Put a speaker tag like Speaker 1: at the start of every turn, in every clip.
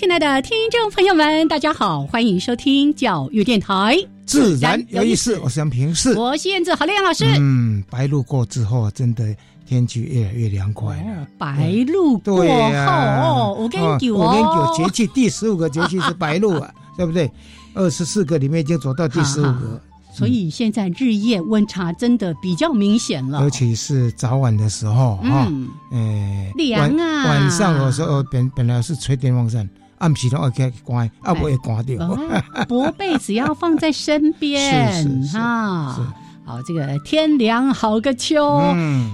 Speaker 1: 亲爱的听众朋友们，大家好，欢迎收听教育电台，
Speaker 2: 自然有意思。我是杨平世，
Speaker 1: 我是燕子，好亮老师。
Speaker 2: 嗯，白露过之后，真的天气越来越凉快了。
Speaker 1: 白露过后，哦，我跟你讲，
Speaker 2: 我跟你讲，节气第十五个节气是白露啊，对不对？二十四个里面已经走到第十五个。
Speaker 1: 所以现在日夜温差真的比较明显了，
Speaker 2: 尤其是早晚的时候哈，
Speaker 1: 呃，凉啊。
Speaker 2: 晚上有时候本本来是吹电风扇，暗时都要去关，啊不会关掉。
Speaker 1: 薄被子要放在身边
Speaker 2: 哈。
Speaker 1: 好，这个天凉好个秋，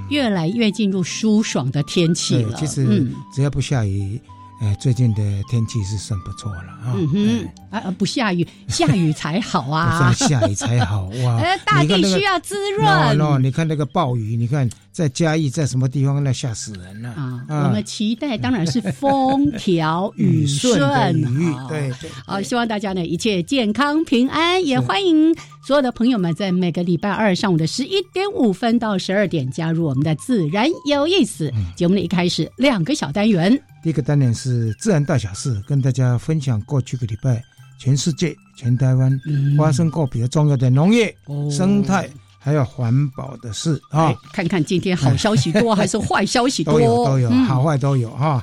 Speaker 1: 越来越进入舒爽的天气了。
Speaker 2: 其实只要不下雨。哎，最近的天气是算不错了啊！
Speaker 1: 嗯哼，啊不下雨，下雨才好啊！
Speaker 2: 下雨才好哇！
Speaker 1: 哎，大地需要滋润。
Speaker 2: 喏，你看那个暴雨，你看在嘉义，在什么地方那吓死人了啊！
Speaker 1: 我们期待当然是风调雨顺
Speaker 2: 雨，对对。
Speaker 1: 好，希望大家呢一切健康平安，也欢迎所有的朋友们在每个礼拜二上午的十一点五分到十二点加入我们的自然有意思节目的一开始两个小单元。
Speaker 2: 第一个单元是自然大小事，跟大家分享过去个礼拜全世界、全台湾发生过比较重要的农业、生态还有环保的事啊。
Speaker 1: 看看今天好消息多 还是坏消息多？
Speaker 2: 都有都有，好坏都有哈。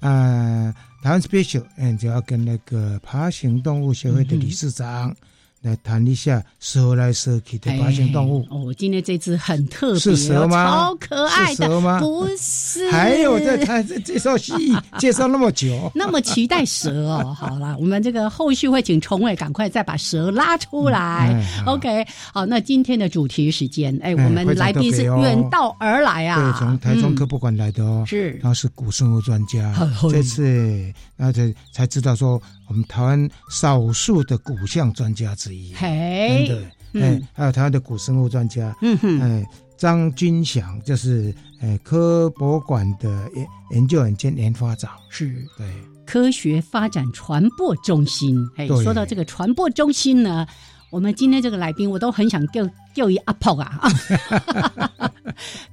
Speaker 2: 呃，台湾 special，嗯，就要跟那个爬行动物协会的理事长。来谈一下蛇来蛇去的爬行动物。
Speaker 1: 哦，今天这只很特别，
Speaker 2: 是蛇吗？
Speaker 1: 超可爱
Speaker 2: 的，蛇吗？
Speaker 1: 不是。
Speaker 2: 还有在介绍蜥蜴，介绍那么久，
Speaker 1: 那么期待蛇哦。好了，我们这个后续会请崇伟赶快再把蛇拉出来。OK，好，那今天的主题时间，哎，我们来宾是远道而来啊，
Speaker 2: 对，从台中科博馆来的哦，
Speaker 1: 是，
Speaker 2: 他是古生物专家，这次那才才知道说。我们台湾少数的古象专家之一，
Speaker 1: 真
Speaker 2: 的，哎，还有台湾的古生物专家，嗯哼，哎，张君祥就是哎科博馆的研研究员兼研发长，
Speaker 1: 是。
Speaker 2: 对。
Speaker 1: 科学发展传播中心。哎，说到这个传播中心呢，我们今天这个来宾我都很想叫叫一阿炮啊，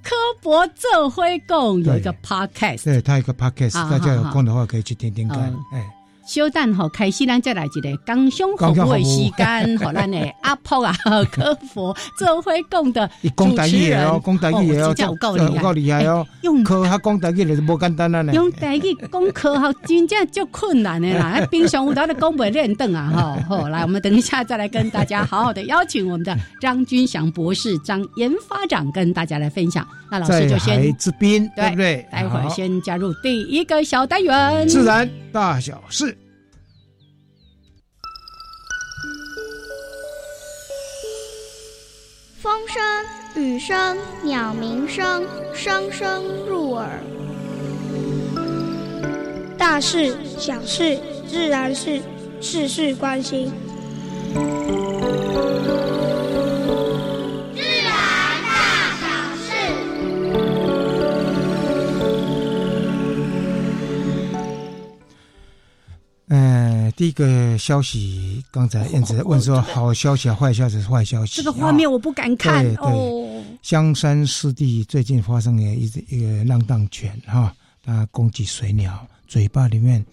Speaker 1: 科博这辉共有一个 podcast，
Speaker 2: 对他有一个 podcast，大家有空的话可以去听听看，哎。
Speaker 1: 小蛋吼，开始咱再来一个刚胸服务的时间，和咱的阿婆啊，科佛做会讲的 主持人
Speaker 2: 哦，讲台语哦，
Speaker 1: 有够
Speaker 2: 厉害哦，用科学讲台语就是无简单啊呢。
Speaker 1: 用台语讲科学真正就困难的啦，平常有他的讲不练凳啊，哈，好，来，我们等一下再来跟大家好好的邀请我们的张军祥博士、张研发长跟大家来分享。那老师就先
Speaker 2: 之宾，对不对？
Speaker 1: 待会儿先加入第一个小单元，
Speaker 2: 自然大小事。
Speaker 3: 风声、雨声、鸟鸣声，声声入耳。大事、小事、自然事，事事关心。
Speaker 2: 第一个消息，刚才燕子问说，好消息、啊坏消息是坏消息。
Speaker 1: 这个画面我不敢看对对。
Speaker 2: 香山湿地最近发生了一一个浪荡犬哈，它攻击水鸟，嘴巴里面，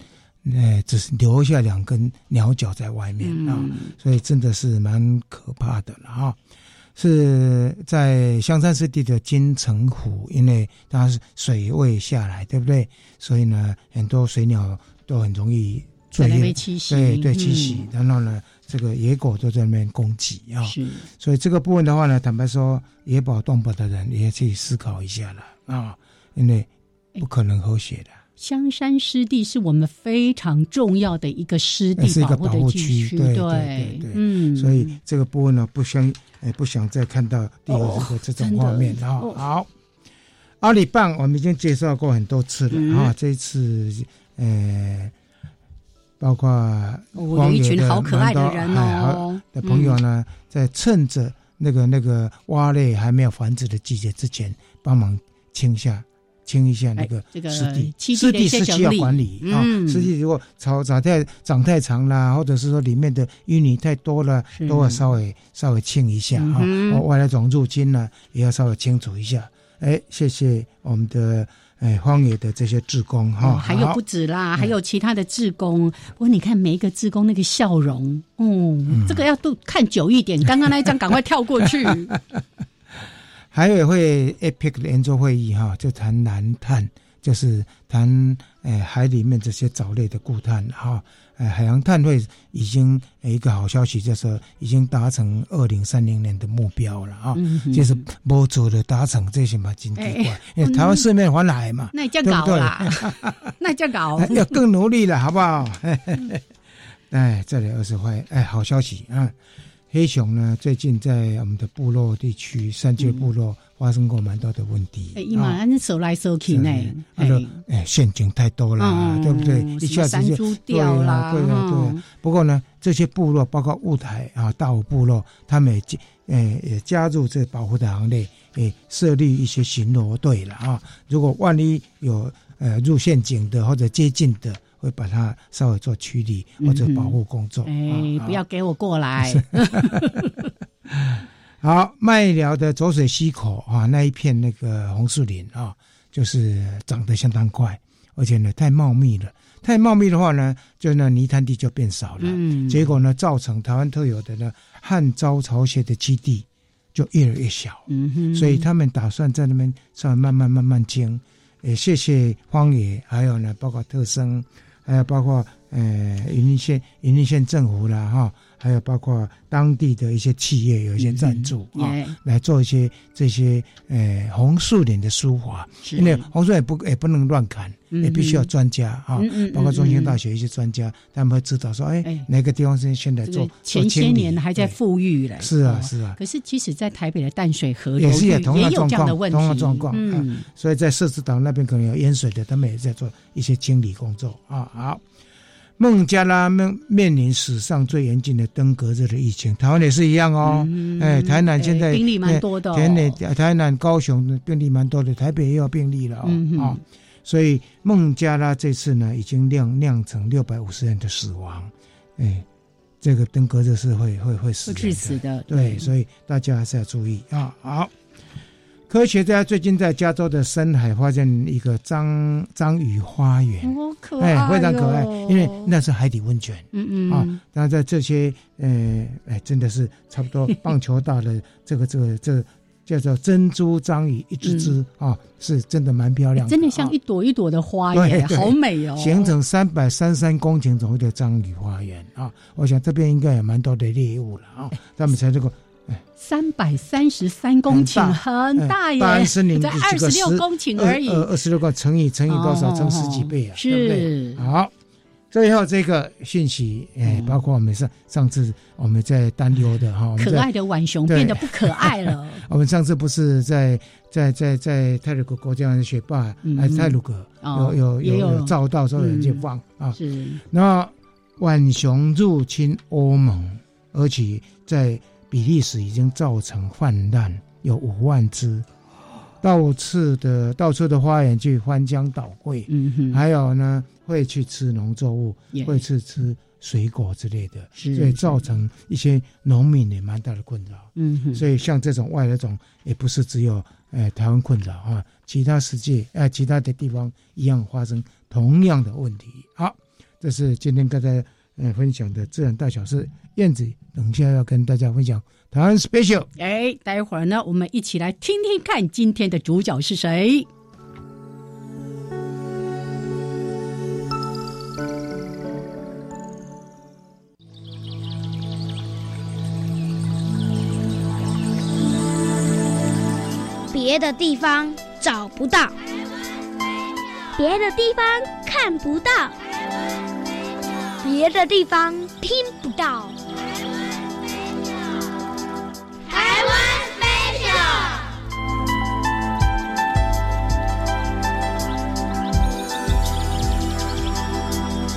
Speaker 2: 呃，只是留下两根鸟脚在外面啊，所以真的是蛮可怕的了哈。是在香山湿地的金城湖，因为它是水位下来，对不对？所以呢，很多水鸟都很容易。
Speaker 1: 在那
Speaker 2: 野
Speaker 1: 边栖息，
Speaker 2: 对对栖息
Speaker 1: 嗯，
Speaker 2: 然后呢，这个野狗都在那边攻击啊，
Speaker 1: 是。
Speaker 2: 所以这个部分的话呢，坦白说，野保动保的人也去思考一下了啊，因为不可能和谐的。
Speaker 1: 香山湿地是我们非常重要的一个湿地
Speaker 2: 是一个
Speaker 1: 保护区，
Speaker 2: 对对对对
Speaker 1: 嗯，
Speaker 2: 所以这个部分呢，不想呃不想再看到第二个这种画面啊、
Speaker 1: 哦。
Speaker 2: 好，阿里棒我们已经介绍过很多次了
Speaker 1: 嗯。
Speaker 2: 啊、这一次呃，包括
Speaker 1: 哦有一群好可爱的人
Speaker 2: 的朋友呢，在趁着那个那个蛙类还没有繁殖的季节之前，帮忙清下。清一下那个湿地，湿地是需要管理啊。
Speaker 1: 嗯
Speaker 2: 湿地如果草长太长太长啦，或者是说里面的淤泥太多了，都要稍微稍微清一下啊。外来种入侵呢，也要稍微清除一下。哎，谢谢我们的哎荒野的这些志工哈、
Speaker 1: 哦，还有不止啦，还有其他的志工。不过你看每一个志工那个笑容，嗯，这个要都看久一点。刚刚那一张赶快跳过去。
Speaker 2: 还有会 APEC 的研究会议哈，就谈蓝碳，就是谈哎海里面这些藻类的固碳哈，呃海洋碳汇已经有一个好消息，就是已经达成二零三零年的目标了啊，就是不足的达成这些嘛，真奇怪
Speaker 1: 哎，
Speaker 2: 因为台湾四面环海嘛，
Speaker 1: 那这
Speaker 2: 对不对？
Speaker 1: 样搞啦，那这样搞。
Speaker 2: 要更努力了，好不好？哎，这里二十块，哎，好消息啊！黑熊呢，最近在我们的部落地区、山区部落发生过蛮多的问题。
Speaker 1: 哎，伊嘛，
Speaker 2: 啊
Speaker 1: 安手来手去呢，
Speaker 2: 他说，哎，陷阱太多了，
Speaker 1: 嗯
Speaker 2: 对不对？一下子就
Speaker 1: 猪掉啦，
Speaker 2: 对啊，对啊。不过呢，这些部落，包括雾台啊、大武部落，他们也加，呃，也加入这保护的行列，也设立一些巡逻队了啊。如果万一有呃入陷阱的或者接近的，会把它稍微做驱离或者保护工作。
Speaker 1: 哎，
Speaker 2: 啊
Speaker 1: 不要给我过来。
Speaker 2: 好，麦寮的浊水溪口啊，那一片那个红树林啊，就是长得相当快，而且呢太茂密了。太茂密的话呢，就那泥滩地就变少了。
Speaker 1: 嗯
Speaker 2: 结果呢，造成台湾特有的呢汉招潮蟹的基地就越来越小。
Speaker 1: 嗯哼，
Speaker 2: 所以他们打算在那边稍微慢慢慢慢清。也谢谢荒野，还有呢，包括特生，哎包括呃云林县云林县政府啦哈，还有包括当地的一些企业有一些赞助啊、
Speaker 1: 耶。
Speaker 2: 来做一些这些呃红树林的疏华，
Speaker 1: 是。
Speaker 2: 因为红树也不也不能乱砍，
Speaker 1: 嗯
Speaker 2: 也必须要专家啊，包括中兴大学一些专家，他们会知道说，哎，
Speaker 1: 哎。
Speaker 2: 哪个地方是现在做
Speaker 1: 前些年还在富裕嘞。
Speaker 2: 是啊
Speaker 1: 哦。
Speaker 2: 是啊，
Speaker 1: 可是即使在台北的淡水河
Speaker 2: 也是同样
Speaker 1: 也有这样的
Speaker 2: 状况
Speaker 1: 问题，
Speaker 2: 同样状况
Speaker 1: 嗯，
Speaker 2: 所以在社子岛那边可能有淹水的，他们也在做一些清理工作啊。好，孟加拉面面临史上最严峻的登革热的疫情，台湾也是一样哦。
Speaker 1: 嗯
Speaker 2: 哎，台南现在
Speaker 1: 哎病例蛮多的哦
Speaker 2: 台南、台南、高雄的病例蛮多的，台北也有病例了哦。
Speaker 1: 嗯哼
Speaker 2: 啊所以孟加拉这次呢，已经酿酿成六百五十人的死亡。哎，这个登革热是会会会死
Speaker 1: 会
Speaker 2: 人
Speaker 1: 致死的。
Speaker 2: 对，所以大家还是要注意啊。好，科学家最近在加州的深海发现一个章章鱼花园，
Speaker 1: 哦，可爱、
Speaker 2: 非常可爱，因为那是海底温泉。
Speaker 1: 嗯嗯
Speaker 2: 啊，那在这些呃，哎，真的是差不多棒球大的这个这个这个叫做珍珠章鱼，一只只啊，是真的蛮漂亮的，
Speaker 1: 真的像
Speaker 2: 啊
Speaker 1: 一朵一朵的花耶，
Speaker 2: 对对。
Speaker 1: 好美哦，
Speaker 2: 形成三百三十三公顷左右的章鱼花园啊！我想这边应该有蛮多的猎物了啊，他们才这个
Speaker 1: 三百三十三公顷，
Speaker 2: 很
Speaker 1: 很大耶，
Speaker 2: 大安森林
Speaker 1: 在二十六公顷而已，
Speaker 2: 二二十六个乘以乘以多少？
Speaker 1: 哦
Speaker 2: 乘十几倍啊，
Speaker 1: 是
Speaker 2: 对不对？好，最后这个讯息，哎，包括我们上上次我们在担忧的哈，
Speaker 1: 可爱的浣熊变得不可爱了，
Speaker 2: 我们上次不是在在在在泰鲁格国家的学霸，
Speaker 1: 嗯。
Speaker 2: 还泰鲁格
Speaker 1: 哦
Speaker 2: 有有
Speaker 1: 有
Speaker 2: 有。照到说有人去放啊，
Speaker 1: 是
Speaker 2: 那浣熊入侵欧盟，而且在比利时已经造成泛滥，有五万只，到处的到处的花园去翻江倒柜，
Speaker 1: 嗯哼，
Speaker 2: 还有呢会去吃农作物，
Speaker 1: 也
Speaker 2: 会去吃水果之类的，所以造成一些农民也蛮大的困扰。
Speaker 1: 嗯哼，
Speaker 2: 所以像这种外来种，也不是只有呃台湾困扰啊，其他世界呃其他的地方一样发生同样的问题。好，这是今天跟大家呃分享的自然大小事。燕子等下要跟大家分享《台湾 special》。
Speaker 1: 哎，待会儿呢，我们一起来听听看今天的主角是谁。
Speaker 3: 别的地方找不到，
Speaker 4: 别的地方看不到，
Speaker 3: 别的地方听不到。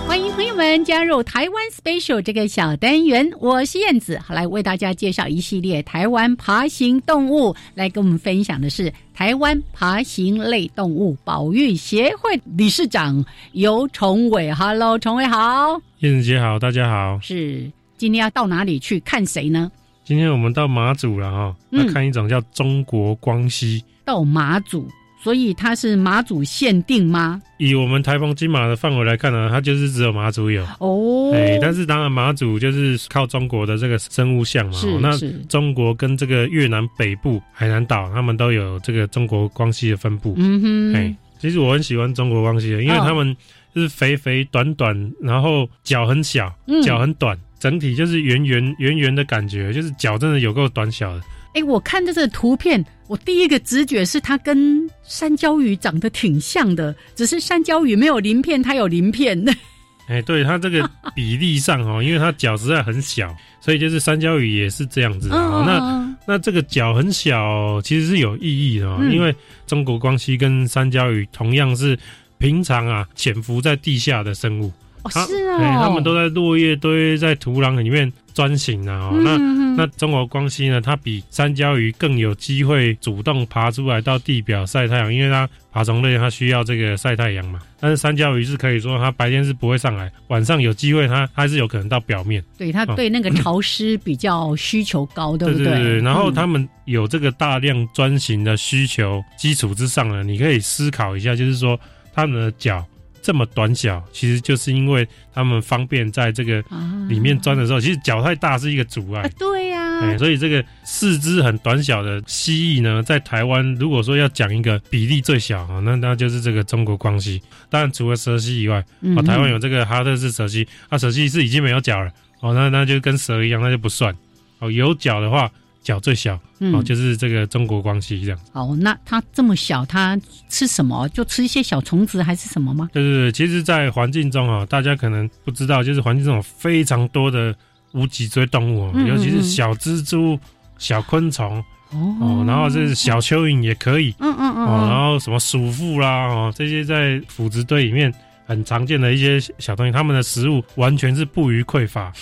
Speaker 1: 欢迎朋友们加入台湾 Special 这个小单元，我是燕子，好来为大家介绍一系列台湾爬行动物。来跟我们分享的是台湾爬行类动物保育协会理事长尤崇伟。Hello，崇伟好，
Speaker 5: 燕子姐好，大家好。
Speaker 1: 是今天要到哪里去看谁呢？
Speaker 5: 今天我们到马祖了哈，
Speaker 1: 嗯
Speaker 5: 要看一种叫中国光蜥。
Speaker 1: 到马祖，所以它是马祖限定吗？
Speaker 5: 以我们台风金马的范围来看呢，它就是只有马祖有。
Speaker 1: 哦，
Speaker 5: 哎、但是当然马祖就是靠中国的这个生物相嘛，
Speaker 1: 是
Speaker 5: 哦那中国跟这个越南北部海南岛，他们都有这个中国光蜥的分布。
Speaker 1: 嗯哼
Speaker 5: 哎、
Speaker 1: 哼，
Speaker 5: 其实我很喜欢中国光蜥的，因为
Speaker 1: 哦
Speaker 5: 他们就是肥肥短短，然后脚很小
Speaker 1: 嗯，
Speaker 5: 脚很短，整体就是圆圆圆圆的感觉，就是脚真的有够短小的。
Speaker 1: 哎，我看这个图片，我第一个直觉是它跟山椒鱼长得挺像的，只是山椒鱼没有鳞片，它有鳞片。
Speaker 5: 哎、对它这个比例上哦，因为它脚实在很小，所以就是三焦鱼也是这样子的哦。那
Speaker 1: 嗯，
Speaker 5: 那这个脚很小，其实是有意义的哦，
Speaker 1: 嗯
Speaker 5: 因为中国光蜥跟三焦鱼同样是平常啊潜伏在地下的生物，
Speaker 1: 哦
Speaker 5: 它
Speaker 1: 是哦，
Speaker 5: 哎它们都在落叶堆在土壤里面钻行啊、哦。那
Speaker 1: 嗯
Speaker 5: 那中国光蜥呢，它比三焦鱼更有机会主动爬出来到地表晒太阳，因为它爬虫类它需要这个晒太阳嘛。但是三焦鱼是可以说它白天是不会上来，晚上有机会它还是有可能到表面。
Speaker 1: 对它对那个潮湿比较需求高，对不
Speaker 5: 对对然后
Speaker 1: 嗯
Speaker 5: 他们有这个大量钻行的需求基础之上呢，你可以思考一下，就是说他们的脚这么短小，其实就是因为他们方便在这个
Speaker 1: 啊
Speaker 5: 里面钻的时候，其实脚太大是一个阻碍
Speaker 1: 啊。，对呀、
Speaker 5: 哎，所以这个四肢很短小的蜥蜴呢，在台湾如果说要讲一个比例最小啊，那那就是这个中国光蜥。当然，除了蛇蜥以外，
Speaker 1: 嗯
Speaker 5: 哦，台湾有这个哈特氏蛇蜥，啊，蛇蜥是已经没有脚了，哦，那那就跟蛇一样，那就不算。哦，有脚的话，脚最小，
Speaker 1: 嗯
Speaker 5: 哦，就是这个中国光蜥这样。
Speaker 1: 好，那它这么小，它吃什么？就吃一些小虫子还是什么吗？
Speaker 5: 对对对，其实，在环境中啊，大家可能不知道，就是环境中有非常多的无脊椎动物哦，
Speaker 1: 嗯嗯
Speaker 5: 尤其是
Speaker 1: 嗯
Speaker 5: 小蜘蛛、小昆虫
Speaker 1: 哦
Speaker 5: 哦，然后是小蚯蚓也可以。
Speaker 1: 嗯嗯嗯
Speaker 5: 哦，然
Speaker 1: 嗯，
Speaker 5: 后什么鼠妇啦，哦，这些在腐殖堆里面很常见的一些小东西，它们的食物完全是不予匮乏。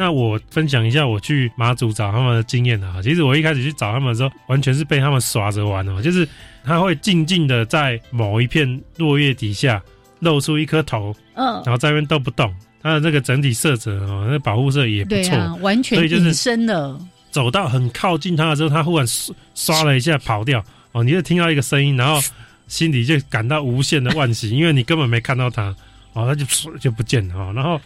Speaker 5: 那我分享一下我去马祖找他们的经验啊。其实我一开始去找他们的时候，完全是被他们耍着玩哦，就是他会静静的在某一片落叶底下露出一颗头，
Speaker 1: 嗯，
Speaker 5: 然后在那边都不动。他的这个整体色泽哦，那保护色也不错。
Speaker 1: 完全
Speaker 5: 就是
Speaker 1: 隐身了。
Speaker 5: 走到很靠近他的时候，他忽然刷刷了一下跑掉，哦，你就听到一个声音，然后心里就感到无限的惋惜，因为你根本没看到他，哦，他就唰就不见了，哦，然后，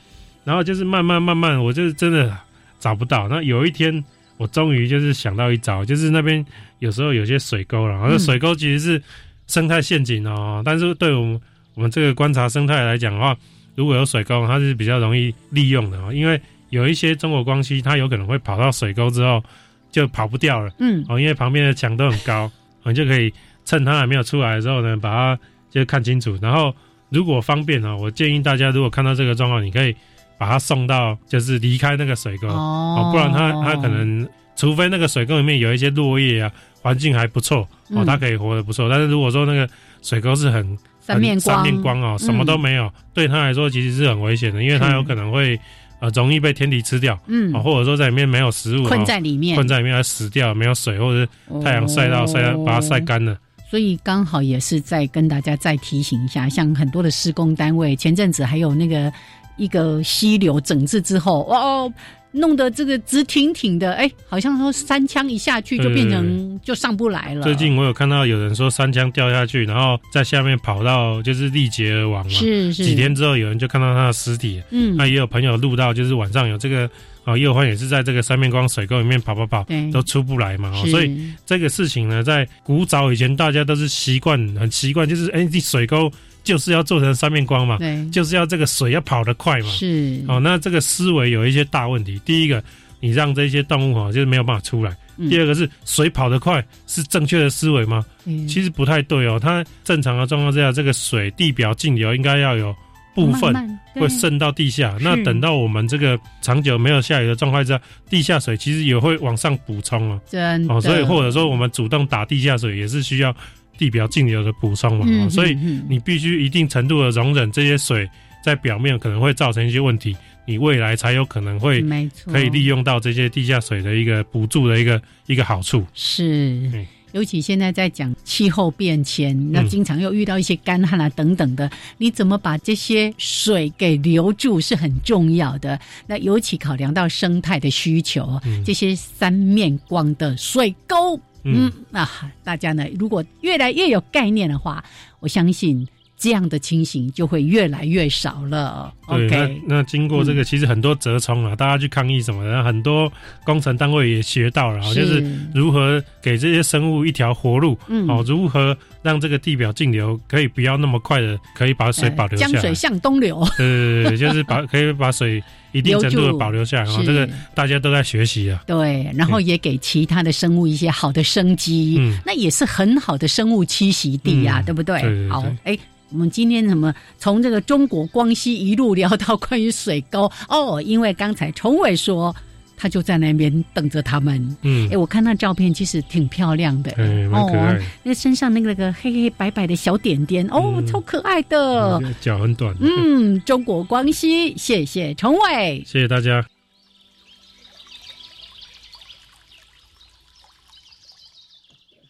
Speaker 5: 然后就是慢慢慢慢，我就是真的找不到。那有一天，我终于就是想到一招，就是那边有时候有些水沟了，然后
Speaker 1: 嗯
Speaker 5: 水沟其实是生态陷阱哦，但是对我们我们这个观察生态来讲的话，如果有水沟，它是比较容易利用的哦，因为有一些中国光蜥，它有可能会跑到水沟之后就跑不掉了
Speaker 1: 嗯，
Speaker 5: 哦，因为旁边的墙都很高，哦你就可以趁它还没有出来的时候呢，把它就看清楚。然后如果方便哦，我建议大家如果看到这个状况，你可以把它送到就是离开那个水沟。哦，不然它它可能除非那个水沟里面有一些落叶啊，环境还不错哦，
Speaker 1: 嗯
Speaker 5: 它可以活得不错。但是如果说那个水沟是很
Speaker 1: 三面光，
Speaker 5: 三面光哦，什么都没有，对它来说其实是很危险的，因为它有可能会呃容易被天敌吃掉
Speaker 1: 嗯。
Speaker 5: 哦，，或者说在里面没有食物，
Speaker 1: 困
Speaker 5: 哦
Speaker 1: 在里面，
Speaker 5: 困在里面而死掉，没有水或者是太阳晒到晒到把它晒
Speaker 1: 哦。
Speaker 5: 干了。
Speaker 1: 所以刚好也是在跟大家再提醒一下，像很多的施工单位，前阵子还有那个一个溪流整治之后，哦，弄得这个直挺挺的，哎，好像说三枪一下去就变成就上不来了。
Speaker 5: 最近我有看到有人说三枪掉下去，然后在下面跑到就是力竭而亡嘛。
Speaker 1: 是是
Speaker 5: 几天之后，有人就看到他的尸体。
Speaker 1: 嗯
Speaker 5: 那也有朋友录到，就是晚上有这个啊，叶欢也是在这个三面光水沟里面跑跑跑，都出不来嘛。哦所以这个事情呢，在古早以前，大家都是习惯很习惯，就是哎，你水沟就是要做成三面光嘛，
Speaker 1: 对
Speaker 5: 就是要这个水要跑得快嘛。
Speaker 1: 是
Speaker 5: 哦，那这个思维有一些大问题。第一个，你让这些动物哈、就是没有办法出来，
Speaker 1: 嗯
Speaker 5: 第二个是水跑得快是正确的思维吗？
Speaker 1: 嗯
Speaker 5: 其实不太对哦。它正常的状况之下，这个水地表径流应该要有部分会渗到地下。那等到我们这个长久没有下雨的状况之下，地下水其实也会往上补充哦。
Speaker 1: 真的
Speaker 5: 哦，所以或者说我们主动打地下水也是需要地表径流的补充嘛。所以你必须一定程度的容忍这些水在表面可能会造成一些问题，你未来才有可能会
Speaker 1: 没错
Speaker 5: 可以利用到这些地下水的一个补助的一个一个好处。
Speaker 1: 是
Speaker 5: 嗯。
Speaker 1: 尤其现在在讲气候变迁，那
Speaker 5: 嗯
Speaker 1: 经常又遇到一些干旱啊等等的，你怎么把这些水给留住是很重要的。那尤其考量到生态的需求，
Speaker 5: 嗯
Speaker 1: 这些三面光的水沟，嗯。啊，大家呢如果越来越有概念的话，我相信这样的情形就会越来越少了。
Speaker 5: 对
Speaker 1: OK，
Speaker 5: 那那经过这个，其实很多折冲啊，大家去抗议什么的，很多工程单位也学到了，哦就是如何给这些生物一条活路，
Speaker 1: 嗯。
Speaker 5: 哦，如何让这个地表径流可以不要那么快的，可以把水保留下来。
Speaker 1: 江水向东流，
Speaker 5: 对对对对，就是把可以把水一定程度的保留下来啊，这个大家都在学习啊。
Speaker 1: 对，然后也给其他的生物一些好的生机，
Speaker 5: 嗯
Speaker 1: 那也是很好的生物栖息地呀、
Speaker 5: 嗯
Speaker 1: 对不对？
Speaker 5: 对对对
Speaker 1: 好，哎。我们今天怎么从这个中国光熙一路聊到关于水沟？哦，因为刚才崇伟说他就在那边等着他们。
Speaker 5: 嗯
Speaker 1: 哎，，我看那照片其实挺漂亮的，
Speaker 5: 哎，蛮可爱
Speaker 1: 哦，那身上那个那个黑黑白白的小点点，哦，
Speaker 5: 嗯
Speaker 1: 超可爱的。
Speaker 5: 的，脚很短。
Speaker 1: 嗯，中国光熙，谢谢崇伟。
Speaker 5: 谢谢大家。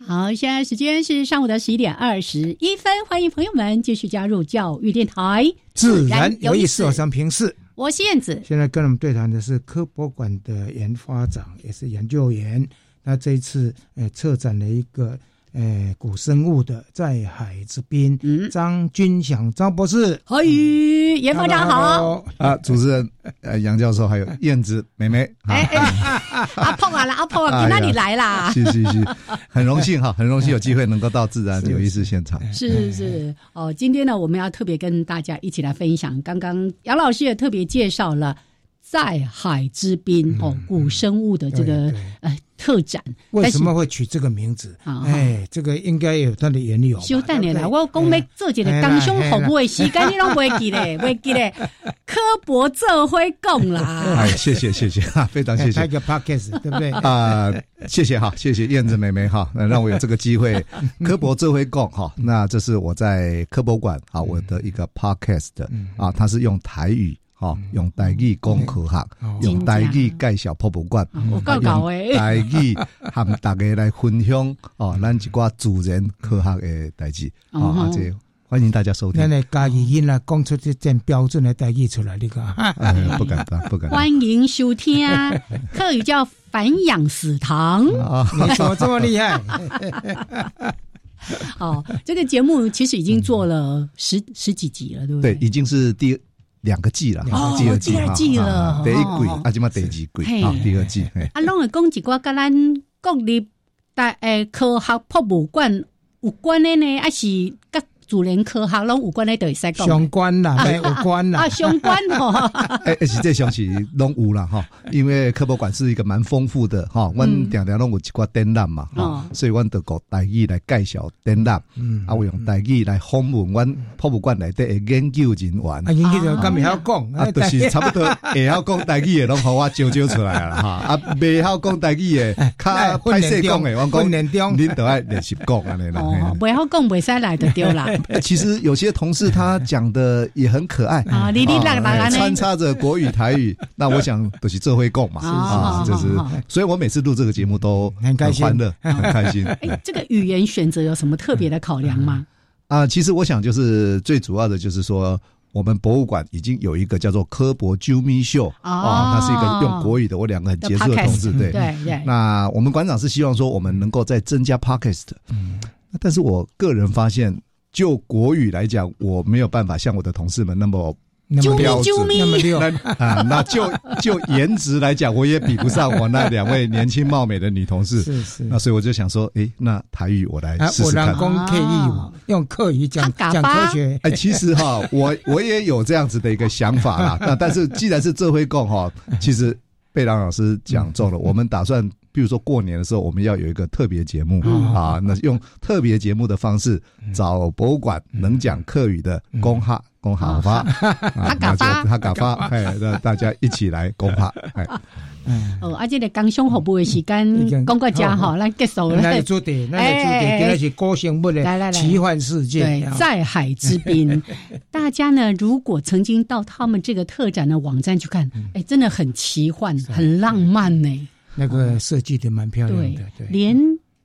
Speaker 1: 好，现在时间是上午的十一点二十一分，欢迎朋友们继续加入教育电台，
Speaker 2: 自然有意思，我想平视。
Speaker 1: 我是燕子，
Speaker 2: 现在跟我们对谈的是科博馆的研发长，也是研究员。那这一次，呃，策展了一个呃古生物的在海之滨，
Speaker 1: 嗯，
Speaker 2: 张君祥张博士，
Speaker 1: 何宇严科长好，
Speaker 6: 啊，主持人呃杨教授还有燕子妹妹，
Speaker 1: 哎哎，阿碰啊啦，阿碰你那里来啦？
Speaker 6: 是是是，很荣幸哈，很荣幸有机会能够到自然
Speaker 2: 是
Speaker 6: 有意思现场。
Speaker 1: 是是是。哦，今天呢，我们要特别跟大家一起来分享，刚刚杨老师也特别介绍了在海之滨哦古生物的这个呃特展，
Speaker 2: 为什么会取这个名字？
Speaker 1: 啊
Speaker 2: 哎，这个应该有它的缘由吧。
Speaker 1: 小等你啦，我讲要做一个工商服务的时间，你拢袂记咧，袂记咧。科博这会讲啦
Speaker 6: 哎，，谢谢谢谢哈，非常谢谢
Speaker 2: 哎拍个 podcast，对不对？
Speaker 6: 啊，谢谢哈，谢谢燕子妹妹哈，那让我有这个机会科博这回共哈，那这是我在科博馆啊，我的一个 podcast 啊，它是用台语。哦，用台语讲科学，用台语介绍博物馆，
Speaker 1: 我够搞诶。
Speaker 6: 台语和大家来分享哦，咱一寡自然科学的代志
Speaker 1: 嗯
Speaker 6: 哦，啊，这欢迎大家收听
Speaker 2: 咱。来加语音啦，讲出这件标准的代语出来，你看。
Speaker 6: 哎，不敢当，不敢
Speaker 1: 欢迎收听，课语叫反养死堂。
Speaker 6: 啊！
Speaker 2: 你怎么这么厉害？
Speaker 1: 哦，这个节目其实已经做了十十几集了，对不
Speaker 6: 对，
Speaker 1: 对？
Speaker 6: 已经是第两个季了，
Speaker 1: 哦
Speaker 6: 哈第二季
Speaker 1: 第二季了
Speaker 6: 第一季
Speaker 1: 哦
Speaker 6: 啊，今嘛第二季第二季，嘿。
Speaker 1: 啊，拢会讲一寡甲咱国立大诶科学博物馆有关的呢，还是甲自然科学拢有关的，都会使讲。
Speaker 2: 相关啦，没有关啦。
Speaker 1: 啊，。相关哦。
Speaker 6: 哎，而且这详细拢有啦哈，因为科博馆是一个蛮丰富的哈，阮常常拢有一寡展览嘛
Speaker 1: 哦。
Speaker 6: 哈，所以阮就用台语来介绍展览，
Speaker 2: 嗯。
Speaker 6: 啊，我用台语来访问阮博物馆内底的研究人员。
Speaker 2: 啊，。研究就咁晓讲，
Speaker 6: 啊，就是差不多会晓讲台语的，拢互我招招出来了哈。啊，未晓讲台语的，较
Speaker 2: 哎
Speaker 6: 歹势讲的，我讲恁都爱练习讲安尼啦。嘿。
Speaker 1: 哦，袂晓讲，袂使来就对啦。
Speaker 6: 哎其实有些同事他讲的也很可爱。
Speaker 1: 啊哩哩啦啦
Speaker 6: 哎
Speaker 1: 安尼
Speaker 6: 穿插着国语、台语，那我想都是这会共嘛
Speaker 1: 哦，
Speaker 6: 啊就是所以我每次录这个节目都
Speaker 2: 很开心。
Speaker 6: 欢乐，很开心。
Speaker 1: 哎，这个语言选择有什么特别的考量吗？
Speaker 6: 啊。其实我想就是最主要的就是说。我们博物馆已经有一个叫做科博啾咪秀
Speaker 1: 啊
Speaker 6: 它是一个用国语的，我两个很杰出的同事，对，
Speaker 1: 对对，
Speaker 6: 那我们馆长是希望说，我们能够再增加 podcast，嗯，但是我个人发现，就国语来讲，我没有办法像我的同事们那么
Speaker 2: 那么
Speaker 6: 标准
Speaker 2: 那么六，
Speaker 6: 啊，那就就颜值来讲，我也比不上我那两位年轻貌美的女同事。
Speaker 2: 是是
Speaker 6: 那所以我就想说，诶，那台语我来试试看。
Speaker 2: 人讲客语
Speaker 1: 哦，
Speaker 2: 用客语讲讲科学，
Speaker 6: 哎，其实哈，我我也有这样子的一个想法啦。那但是既然是这会共哈，其实贝朗老师讲中了，我们打算比如说过年的时候，我们要有一个特别节目
Speaker 2: 嗯。
Speaker 6: 啊，那用特别节目的方式找博物馆能讲客语的公哈公哈发，啊
Speaker 1: 嘎发。
Speaker 6: 他嘎 发，哎，让大家一起来公哈，哎，
Speaker 2: 嗯，
Speaker 1: 哦，啊，这个工商服务的时间讲到这
Speaker 2: 好
Speaker 1: 哈，咱结束了。
Speaker 2: 那主题，那主题，今天是高兴不
Speaker 1: 来来来。
Speaker 2: 的奇幻世界
Speaker 1: 对，，在海之滨，大家呢，如果曾经到他们这个特展的网站去看，
Speaker 2: 嗯。
Speaker 1: 哎，真的很奇幻，很浪漫呢。
Speaker 2: 那个设计的蛮漂亮的，对，
Speaker 1: 连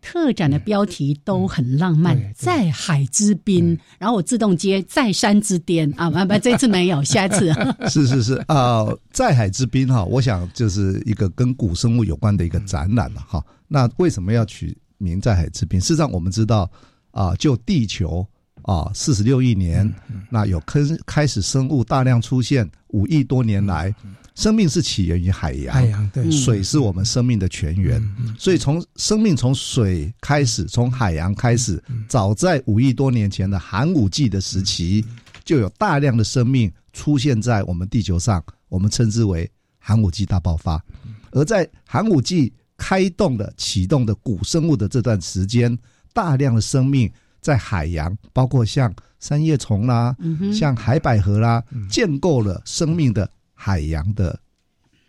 Speaker 1: 特展的标题都很浪漫在海之滨，然后我自动接在山之巅啊，不不，这次没有，下一次。
Speaker 6: 是是是啊、在海之滨哈，我想就是一个跟古生物有关的一个展览了哈。那为什么要取名在海之滨？事实上，我们知道啊、就地球啊四十六亿年，那有坑开始生物大量出现，五亿多年来，生命是起源于海洋，
Speaker 2: 海洋对，
Speaker 6: 水是我们生命的泉源，所以从生命从水开始，从海洋开始，早在五亿多年前的寒武纪的时期，就有大量的生命出现在我们地球上，我们称之为寒武纪大爆发。而在寒武纪开动的启动的古生物的这段时间，大量的生命在海洋，包括像三叶虫啦、像海百合啦，建构了生命的海洋的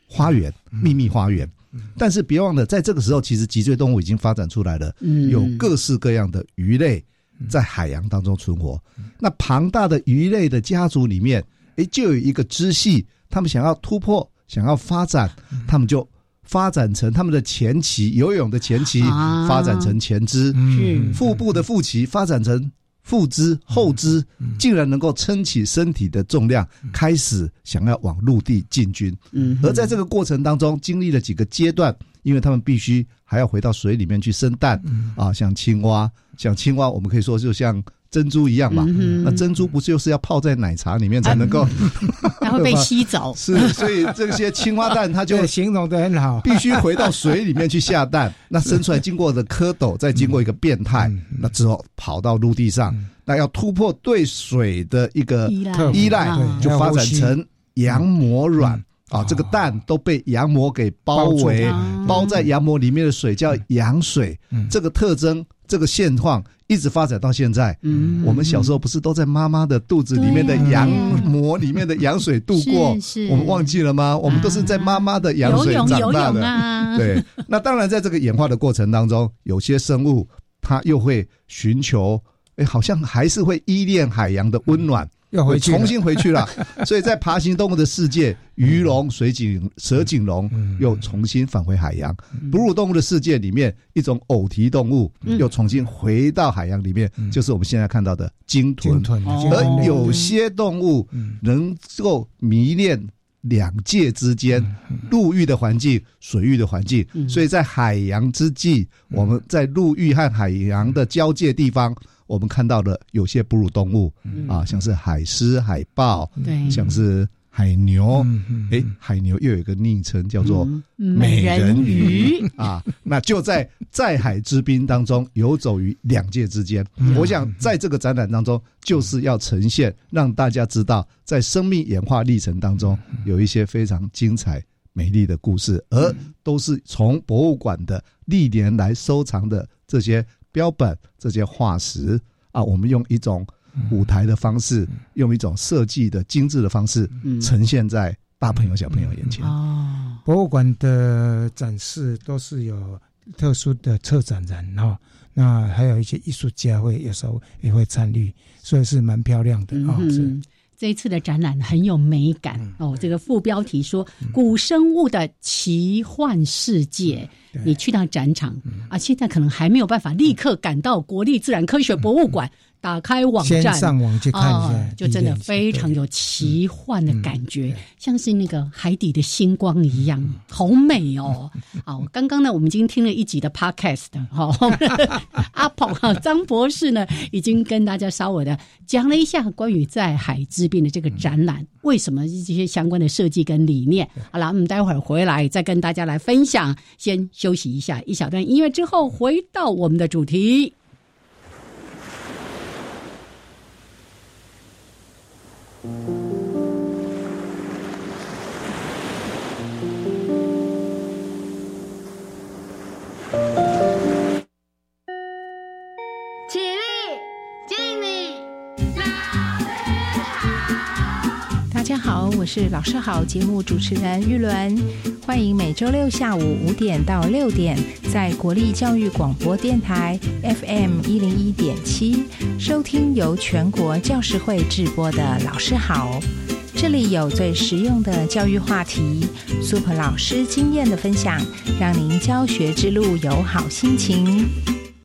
Speaker 6: 花园、秘密花园。但是别忘了，在这个时候，其实脊椎动物已经发展出来了，
Speaker 1: 嗯。
Speaker 6: 有各式各样的鱼类在海洋当中存活。那庞大的鱼类的家族里面，诶，就有一个支系，他们想要突破，想要发展，他们就发展成他们的前鳍，游泳的前鳍
Speaker 1: 啊。
Speaker 6: 发展成前肢，腹部的腹鳍发展成腹肢、后肢，竟然能够撑起身体的重量，开始想要往陆地进军。
Speaker 1: 嗯
Speaker 6: 而在这个过程当中，经历了几个阶段，因为他们必须还要回到水里面去生蛋，啊，像青蛙，像青蛙，我们可以说就像珍珠一样嘛。
Speaker 1: 嗯
Speaker 6: 那珍珠不就是要泡在奶茶里面才能够？
Speaker 1: 然后被吸走。
Speaker 6: 是，所以这些青蛙蛋它就
Speaker 2: 对，形容的很好，
Speaker 6: 必须回到水里面去下蛋，那生出来经过的蝌蚪，再经过一个变态，
Speaker 2: 嗯
Speaker 6: 那之后跑到陆地上，那要突破对水的一个
Speaker 1: 依赖。
Speaker 6: 依赖
Speaker 1: 啊，
Speaker 6: 就发展成羊膜卵。
Speaker 2: 嗯
Speaker 6: 啊，这个蛋都被羊膜给包围
Speaker 1: 包，
Speaker 6: 包在羊膜里面的水叫羊水
Speaker 2: 嗯，
Speaker 6: 这个特征，这个现况一直发展到现在。
Speaker 1: 嗯
Speaker 6: 我们小时候不是都在妈妈的肚子里面的羊膜里面的羊水度过？我们忘记了吗？我们都是在妈妈的羊水长大的。
Speaker 1: 啊，
Speaker 6: 对，那当然，在这个演化的过程当中，有些生物它又会寻求，哎，好像还是会依恋海洋的温暖，
Speaker 2: 要回去
Speaker 6: 重新回去了。所以在爬行动物的世界，鱼龙、水井、蛇颈龙
Speaker 2: 嗯
Speaker 6: 又重新返回海洋；哺乳动物的世界里面，一种偶蹄动物
Speaker 1: 嗯。
Speaker 6: 又重新回到海洋里面，就是我们现在看到的鲸豚。而有些动物
Speaker 2: 嗯。
Speaker 6: 能够迷恋两界之间陆域的环境、水域的环境，
Speaker 1: 嗯。
Speaker 6: 所以在海洋之际，我们在陆域和海洋的交界地方，我们看到的有些哺乳动物啊，像是海狮、海豹，
Speaker 1: 对，
Speaker 6: 像是海牛。哎海牛又有一个昵称叫做
Speaker 1: 嗯
Speaker 6: 美
Speaker 1: 人鱼
Speaker 6: 啊，那就在在海之滨当中游走于两界之间。我想在这个展览当中，就是要呈现让大家知道，在生命演化历程当中有一些非常精彩。美丽的故事，而都是从博物馆的历年来收藏的这些标本、这些化石啊，我们用一种舞台的方式，用一种设计的精致的方式，
Speaker 1: 嗯。
Speaker 6: 呈现在大朋友小朋友眼前。
Speaker 1: 哦，
Speaker 2: 博物馆的展示都是有特殊的策展人哈、那还有一些艺术家会有时候也会参与，所以是蛮漂亮的
Speaker 1: 嗯
Speaker 2: 啊、是。
Speaker 1: 哼，这一次的展览很有美感、哦。这个副标题说“古生物的奇幻世界”，你去到展场、啊，现在可能还没有办法立刻赶到国立自然科学博物馆，打开网
Speaker 2: 先
Speaker 1: 站。
Speaker 2: 上网去看一下，
Speaker 1: 哦，就真的非常有奇幻的感觉，像是那个海底的星光一样，
Speaker 2: 嗯
Speaker 1: 好美哦！好，刚刚呢，我们已经听了一集的 podcast，哈、哦，阿鹏哈张博士呢，已经跟大家稍微的讲了一下关于在海之滨的这个展览，为什么这些相关的设计跟理念。好了，我们待会儿回来再跟大家来分享。先休息一下，一小段音乐之后，回到我们的主题。Thank you.
Speaker 7: 我是老师好节目主持人玉伦，欢迎每周六下午五点到六点在国立教育广播电台 FM 一零一点七收听由全国教师会直播的《老师好》，这里有最实用的教育话题，Super 老师经验的分享，让您教学之路有好心情。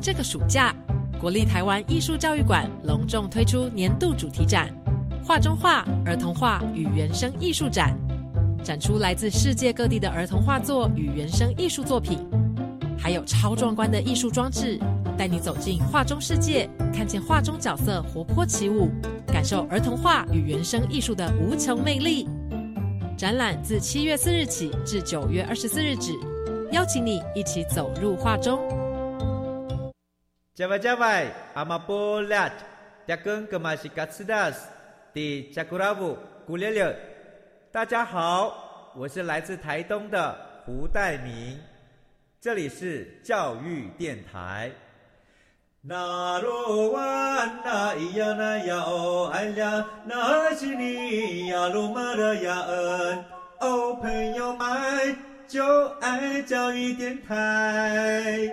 Speaker 8: 这个暑假，国立台湾艺术教育馆隆重推出年度主题展——画中画儿童画与原生艺术展，展出来自世界各地的儿童画作与原生艺术作品，还有超壮观的艺术装置，带你走进画中世界，看见画中角色活泼起舞，感受儿童画与原生艺术的无穷魅力。展览自七月四日起至九月二十四日止，邀请你一起走入画中。
Speaker 9: 加外加外，阿玛波拉，扎根格玛西卡斯达斯，迪加古拉布古列列。大家好，我是来自台东的胡代明，这里是教育电台。那罗哇那咿呀那呀哦哎呀，那是你呀鲁玛的呀恩哦，朋友们就爱教育电台。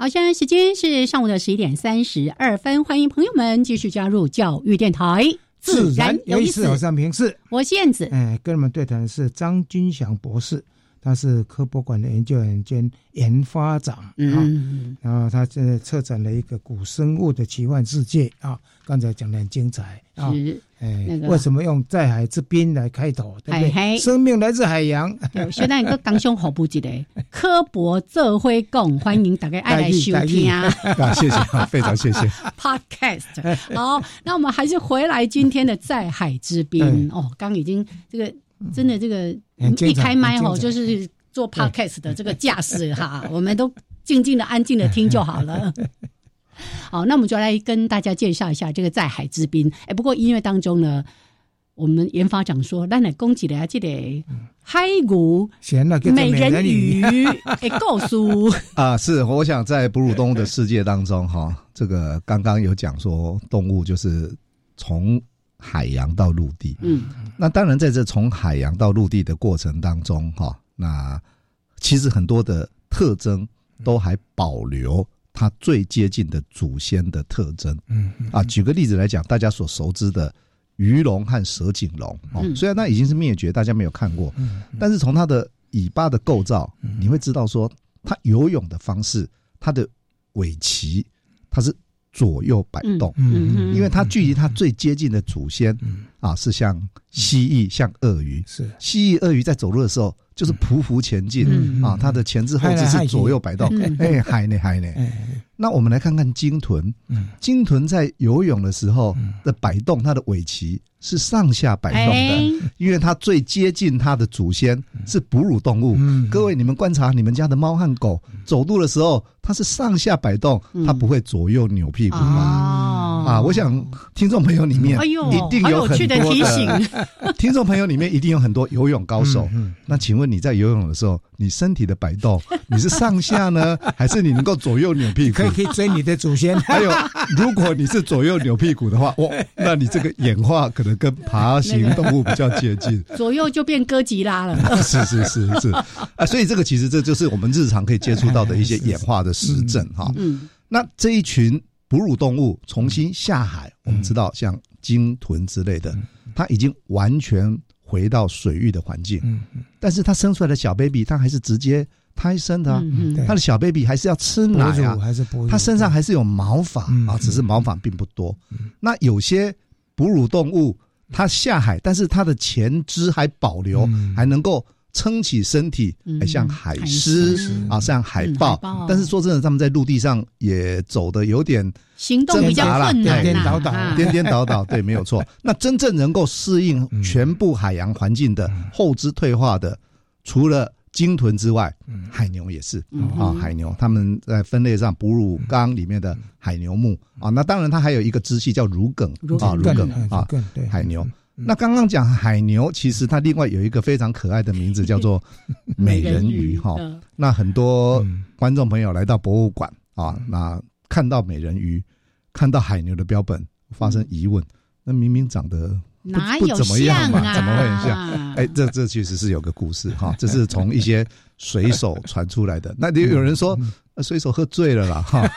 Speaker 1: 好，现在时间是上午的十一点三十二分，欢迎朋友们继续加入教育电台，
Speaker 2: 自然有意思。我是平视，
Speaker 1: 我是燕子。
Speaker 2: 哎，跟你们对谈的是张军祥博士，他是科博馆的研究员兼研发长嗯，然后他现在策展了一个古生物的奇幻世界啊，刚才讲的很精彩啊。哎，为什么用在海之滨来开头？对不对？生命来自海洋。
Speaker 1: 现在个刚胸好不记得，科博这会共欢迎大家爱来收听 啊！
Speaker 6: 谢谢，非常谢谢。
Speaker 1: Podcast 好，那我们还是回来今天的在海之滨哦。刚已经这个真的这个一开麦吼，就是做 Podcast 的 这个架势哈，我们都静静的、安静的听就好了。好，那我们就来跟大家介绍一下这个在海之滨。哎，不过音乐当中呢，我们研发长说，那来攻击的这个海谷美人鱼。哎，告 诉
Speaker 6: 啊，是我想在哺乳动物的世界当中哈，这个刚刚有讲说，动物就是从海洋到陆地，嗯，那当然在这从海洋到陆地的过程当中哈，那其实很多的特征都还保留。它最接近的祖先的特征，嗯啊，举个例子来讲，大家所熟知的鱼龙和蛇颈龙哦，虽然它已经是灭绝，大家没有看过，嗯，但是从它的尾巴的构造，你会知道说，它游泳的方式，它的尾鳍，它是左右摆动，嗯，因为它距离它最接近的祖先，啊，是像蜥蜴，像鳄鱼，
Speaker 2: 是。
Speaker 6: 蜥蜴、鳄鱼在走路的时候。就是匍匐前进啊，它的前置后置是左右摆动，哎，嗨呢嗨呢。那我们来看看鲸豚，鲸豚在游泳的时候的摆动，它的尾鳍是上下摆动的，因为它最接近它的祖先是哺乳动物。各位，你们观察你们家的猫和狗走路的时候，它是上下摆动，它不会左右扭屁股吗？啊，我想听众朋友里面一定有很多的 听众朋友里面一定有很多游泳高手。那请问你在游泳的时候，你身体的摆动，你是上下呢，还是你能够左右扭屁股？
Speaker 2: 可以可以追你的祖先。
Speaker 6: 还有，如果你是左右扭屁股的话，哦，那你这个演化可能跟爬行动物比较接近。
Speaker 1: 左右就变哥吉拉了。
Speaker 6: 是是是是啊，所以这个其实这就是我们日常可以接触到的一些演化的实证哈。嗯，那这一群。哺乳动物重新下海，我们知道像鲸豚之类的，它已经完全回到水域的环境。嗯嗯。但是它生出来的小 baby，它还是直接胎生的啊。嗯它的小 baby 还是要吃奶啊，
Speaker 2: 还是
Speaker 6: 它身上还是有毛发啊，只是毛发并不多。那有些哺乳动物它下海，但是它的前肢还保留，还能够撑起身体，
Speaker 1: 嗯
Speaker 6: 哎像海狮啊，像海
Speaker 1: 嗯
Speaker 6: 豹。
Speaker 1: 海。
Speaker 6: 但是说真的，他们在陆地上也走的有点
Speaker 1: 行动比较
Speaker 6: 挣扎啦
Speaker 1: 困难
Speaker 6: 颠
Speaker 1: 颠倒倒
Speaker 6: 颠颠倒倒，对，没有错。那真正能够适应全部海洋环境的后肢退化的，除了鲸豚之外，海牛也是。
Speaker 1: 嗯。
Speaker 6: 啊，海牛它们在分类上哺乳纲里面的海牛目啊，那当然它还有一个支系叫乳梗啊，乳
Speaker 2: 梗
Speaker 6: 啊
Speaker 2: 乳梗对，
Speaker 6: 海牛。那刚刚讲海牛，其实它另外有一个非常可爱的名字，叫做 美人鱼哈。
Speaker 1: 嗯
Speaker 6: 那很多观众朋友来到博物馆啊，那看到美人鱼，看到海牛的标本，发生疑问：那明明长得不
Speaker 1: 哪有
Speaker 6: 不怎么样嘛，
Speaker 1: 像啊
Speaker 6: 怎么会很像？哎，这这确实是有个故事哈，这是从一些水手传出来的。那有有人说，呃水手喝醉了啦哈。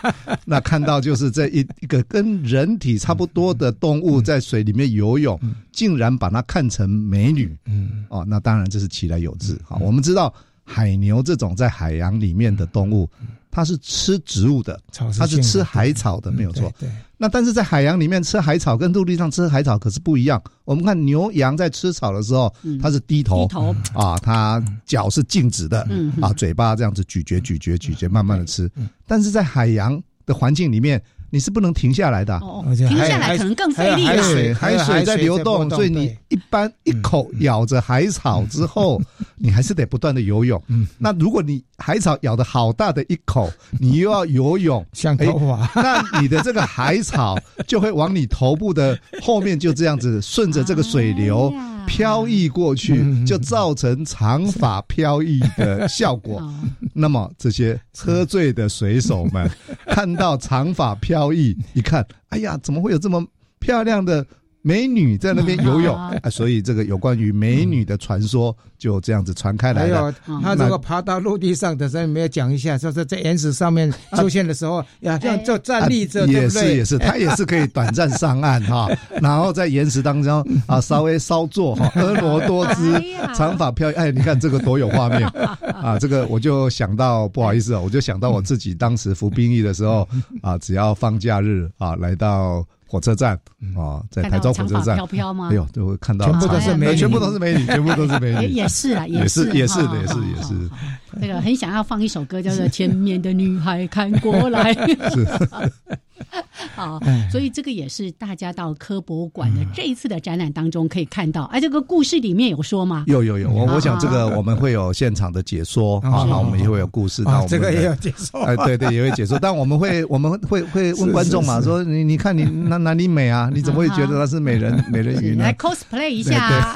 Speaker 6: 那看到就是这一一个跟人体差不多的动物在水里面游泳，竟然把它看成美女，
Speaker 2: 嗯，
Speaker 6: 哦，那当然这是其来有志。好，我们知道海牛这种在海洋里面的动物，它是吃植物的，它是吃海草的，没有错。
Speaker 2: 对，
Speaker 6: 那但是在海洋里面吃海草跟陆地上吃海草可是不一样。我们看牛羊在吃草的时候，它是低头，
Speaker 1: 低头。
Speaker 6: 啊，它脚是静止的，
Speaker 1: 嗯。
Speaker 6: 啊，嘴巴这样子咀嚼、咀嚼、咀嚼，慢慢的吃。但是在海洋的环境里面，你是不能停下来的。
Speaker 1: 哦停下来可能更费力
Speaker 6: 海。水海水在流动，所以你一般一口咬着海草之后，你还是得不断的游泳。那如果你海草咬的好大的一口，你又要游泳，
Speaker 2: 像头发，
Speaker 6: 那你的这个海草就会往你头部的后面就这样子顺着这个水流飘逸过去，就造成长发飘逸的效果。那么这些喝醉的水手们 看到长发飘逸，一看，哎呀，怎么会有这么漂亮的美女在那边游泳？啊，所以这个有关于美女的传说就这样子传开来
Speaker 2: 还有
Speaker 6: 了。
Speaker 2: 他如果爬到陆地上的时候，没有讲一下，说是在岩石上面 出现的时候，呀，这样就站立着，对对？
Speaker 6: 是也是，他也是可以短暂上岸哈，然后在岩石当中啊稍微稍坐哈，婀娜多姿，长发飘逸。哎，你看这个多有画面啊！这个我就想到，不好意思啊，我就想到我自己当时服兵役的时候啊，只要放假日啊，来到。火车站啊，在台州火车站，
Speaker 1: 飘飘吗？
Speaker 6: 哎呦，就会看到
Speaker 2: 全部都是美女，
Speaker 6: 全部都是美女，全部都是美女，
Speaker 1: 也 也是啊，
Speaker 6: 也
Speaker 1: 是。
Speaker 6: 也是的，也是也是。
Speaker 1: 这个很想要放一首歌，叫做 《前面的女孩看过来》。
Speaker 6: 是。
Speaker 1: 好，所以这个也是大家到科博馆的这一次的展览当中可以看到。哎，这个故事里面有说吗？
Speaker 6: 有有有，我我想这个我们会有现场的解说啊，那我们也会有故事。那我们
Speaker 2: 这个也有解说，
Speaker 6: 哎，对对，也会解说。但我们会我们会会问观众嘛，说你你看你哪哪里美啊？你怎么会觉得她是美人美人鱼呢？
Speaker 1: 来 cosplay 一下。